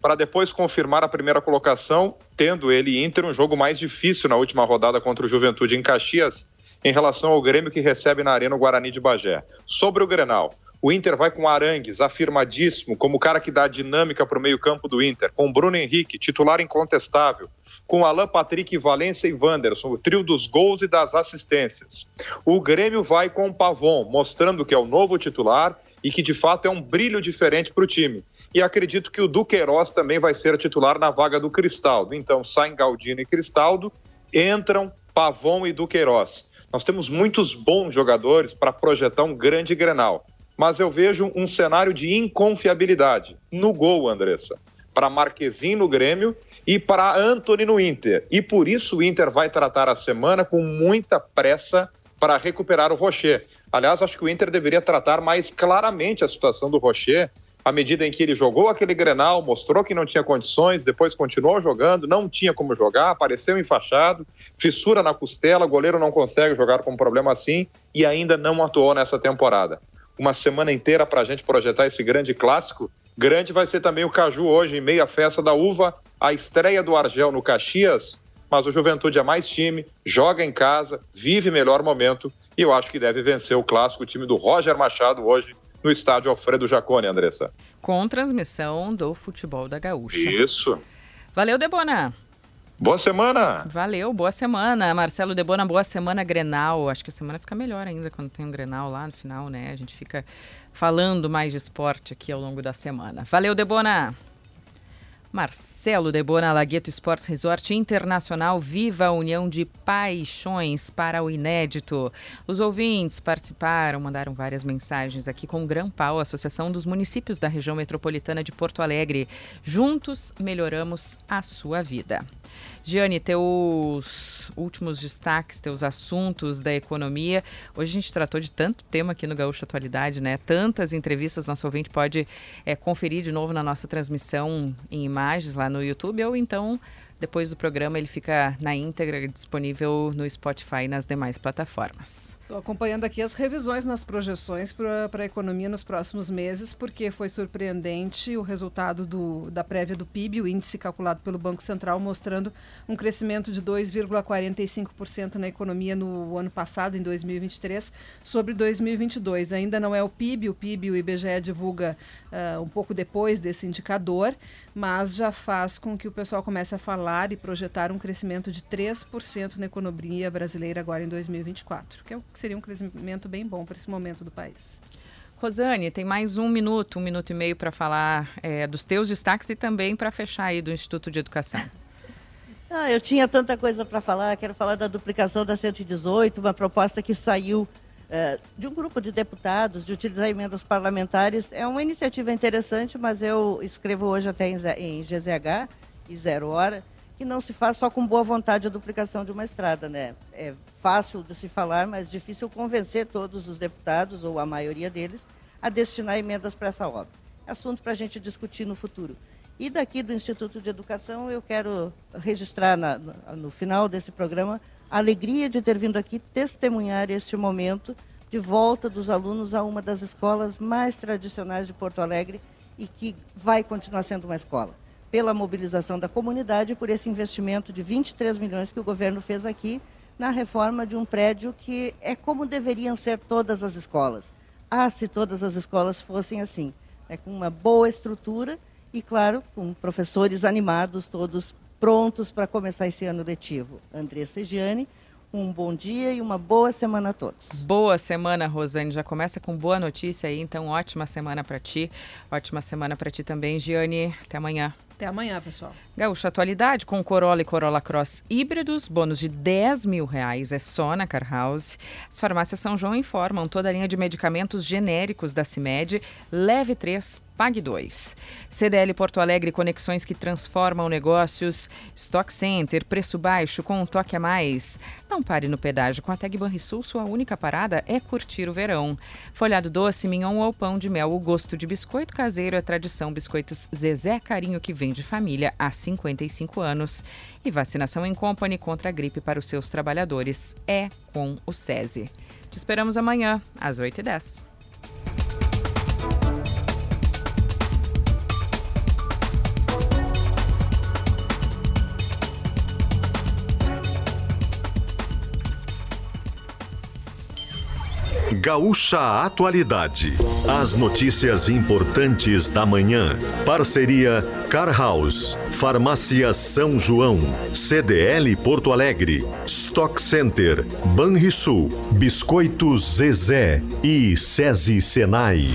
para depois confirmar a primeira colocação, tendo ele Inter um jogo mais difícil na última rodada contra o Juventude em Caxias, em relação ao Grêmio que recebe na Arena o Guarani de Bagé. Sobre o Grenal, o Inter vai com Arangues, afirmadíssimo, como o cara que dá dinâmica para o meio-campo do Inter, com Bruno Henrique, titular incontestável, com Alan Patrick, Valência e Wanderson, o trio dos gols e das assistências. O Grêmio vai com o Pavon, mostrando que é o novo titular e que de fato é um brilho diferente para o time. E acredito que o Duqueiroz também vai ser titular na vaga do Cristaldo. Então saem Galdino e Cristaldo, entram Pavon e Duqueiroz. Nós temos muitos bons jogadores para projetar um grande Grenal mas eu vejo um cenário de inconfiabilidade no gol, Andressa, para Marquezin no Grêmio e para Anthony no Inter. E por isso o Inter vai tratar a semana com muita pressa para recuperar o Rocher. Aliás, acho que o Inter deveria tratar mais claramente a situação do Rocher, à medida em que ele jogou aquele Grenal, mostrou que não tinha condições, depois continuou jogando, não tinha como jogar, apareceu enfaixado, fissura na costela, goleiro não consegue jogar com um problema assim e ainda não atuou nessa temporada uma semana inteira para a gente projetar esse grande clássico. Grande vai ser também o Caju hoje, em meia festa da uva, a estreia do Argel no Caxias. Mas o Juventude é mais time, joga em casa, vive melhor momento e eu acho que deve vencer o clássico, o time do Roger Machado hoje no estádio Alfredo Jacone, Andressa. Com transmissão do futebol da Gaúcha. Isso. Valeu, Debona. Boa semana! Valeu, boa semana. Marcelo Debona, boa semana Grenal. Acho que a semana fica melhor ainda quando tem um Grenal lá no final, né? A gente fica falando mais de esporte aqui ao longo da semana. Valeu, Debona! Marcelo Debona, Lagueto Esportes Resort Internacional, viva a união de paixões para o inédito. Os ouvintes participaram, mandaram várias mensagens aqui com o Grampau, Associação dos Municípios da Região Metropolitana de Porto Alegre. Juntos melhoramos a sua vida. Giane, teus últimos destaques, teus assuntos da economia. Hoje a gente tratou de tanto tema aqui no Gaúcho Atualidade, né? Tantas entrevistas, nosso ouvinte pode é, conferir de novo na nossa transmissão em imagens lá no YouTube ou então depois do programa ele fica na íntegra disponível no Spotify e nas demais plataformas. Estou acompanhando aqui as revisões nas projeções para a economia nos próximos meses, porque foi surpreendente o resultado do, da prévia do PIB, o índice calculado pelo Banco Central, mostrando um crescimento de 2,45% na economia no ano passado, em 2023, sobre 2022. Ainda não é o PIB, o PIB o IBGE divulga uh, um pouco depois desse indicador, mas já faz com que o pessoal comece a falar e projetar um crescimento de 3% na economia brasileira agora em 2024, que é o que seria um crescimento bem bom para esse momento do país. Rosane, tem mais um minuto, um minuto e meio para falar é, dos teus destaques e também para fechar aí do Instituto de Educação. Ah, eu tinha tanta coisa para falar, quero falar da duplicação da 118, uma proposta que saiu é, de um grupo de deputados de utilizar emendas parlamentares. É uma iniciativa interessante, mas eu escrevo hoje até em, em GZH e zero hora, que não se faz só com boa vontade a duplicação de uma estrada, né? É fácil de se falar, mas difícil convencer todos os deputados, ou a maioria deles, a destinar emendas para essa obra. É assunto para a gente discutir no futuro. E daqui do Instituto de Educação, eu quero registrar na, no final desse programa a alegria de ter vindo aqui testemunhar este momento de volta dos alunos a uma das escolas mais tradicionais de Porto Alegre e que vai continuar sendo uma escola pela mobilização da comunidade e por esse investimento de 23 milhões que o governo fez aqui na reforma de um prédio que é como deveriam ser todas as escolas. Ah, se todas as escolas fossem assim, é com uma boa estrutura e, claro, com professores animados, todos prontos para começar esse ano letivo. Andressa Giane, um bom dia e uma boa semana a todos. Boa semana, Rosane. Já começa com boa notícia aí, então ótima semana para ti. Ótima semana para ti também, Giane. Até amanhã. Até amanhã, pessoal. Gaúcha Atualidade, com Corolla e Corolla Cross híbridos, bônus de 10 mil reais, é só na Car House. As farmácias São João informam toda a linha de medicamentos genéricos da CIMED, leve 3, pague 2. CDL Porto Alegre, conexões que transformam negócios. Stock Center, preço baixo com um toque a mais. Não pare no pedágio com a Tag Banrisul, sua única parada é curtir o verão. Folhado doce, mignon ou pão de mel, o gosto de biscoito caseiro é tradição. Biscoitos Zezé Carinho que vem de família há 55 anos. E vacinação em company contra a gripe para os seus trabalhadores é com o SESI. Te esperamos amanhã, às 8h10. Gaúcha Atualidade. As notícias importantes da manhã. Parceria Car House, Farmácia São João, CDL Porto Alegre, Stock Center, Banrisul, Biscoitos Zezé e SESI Senai.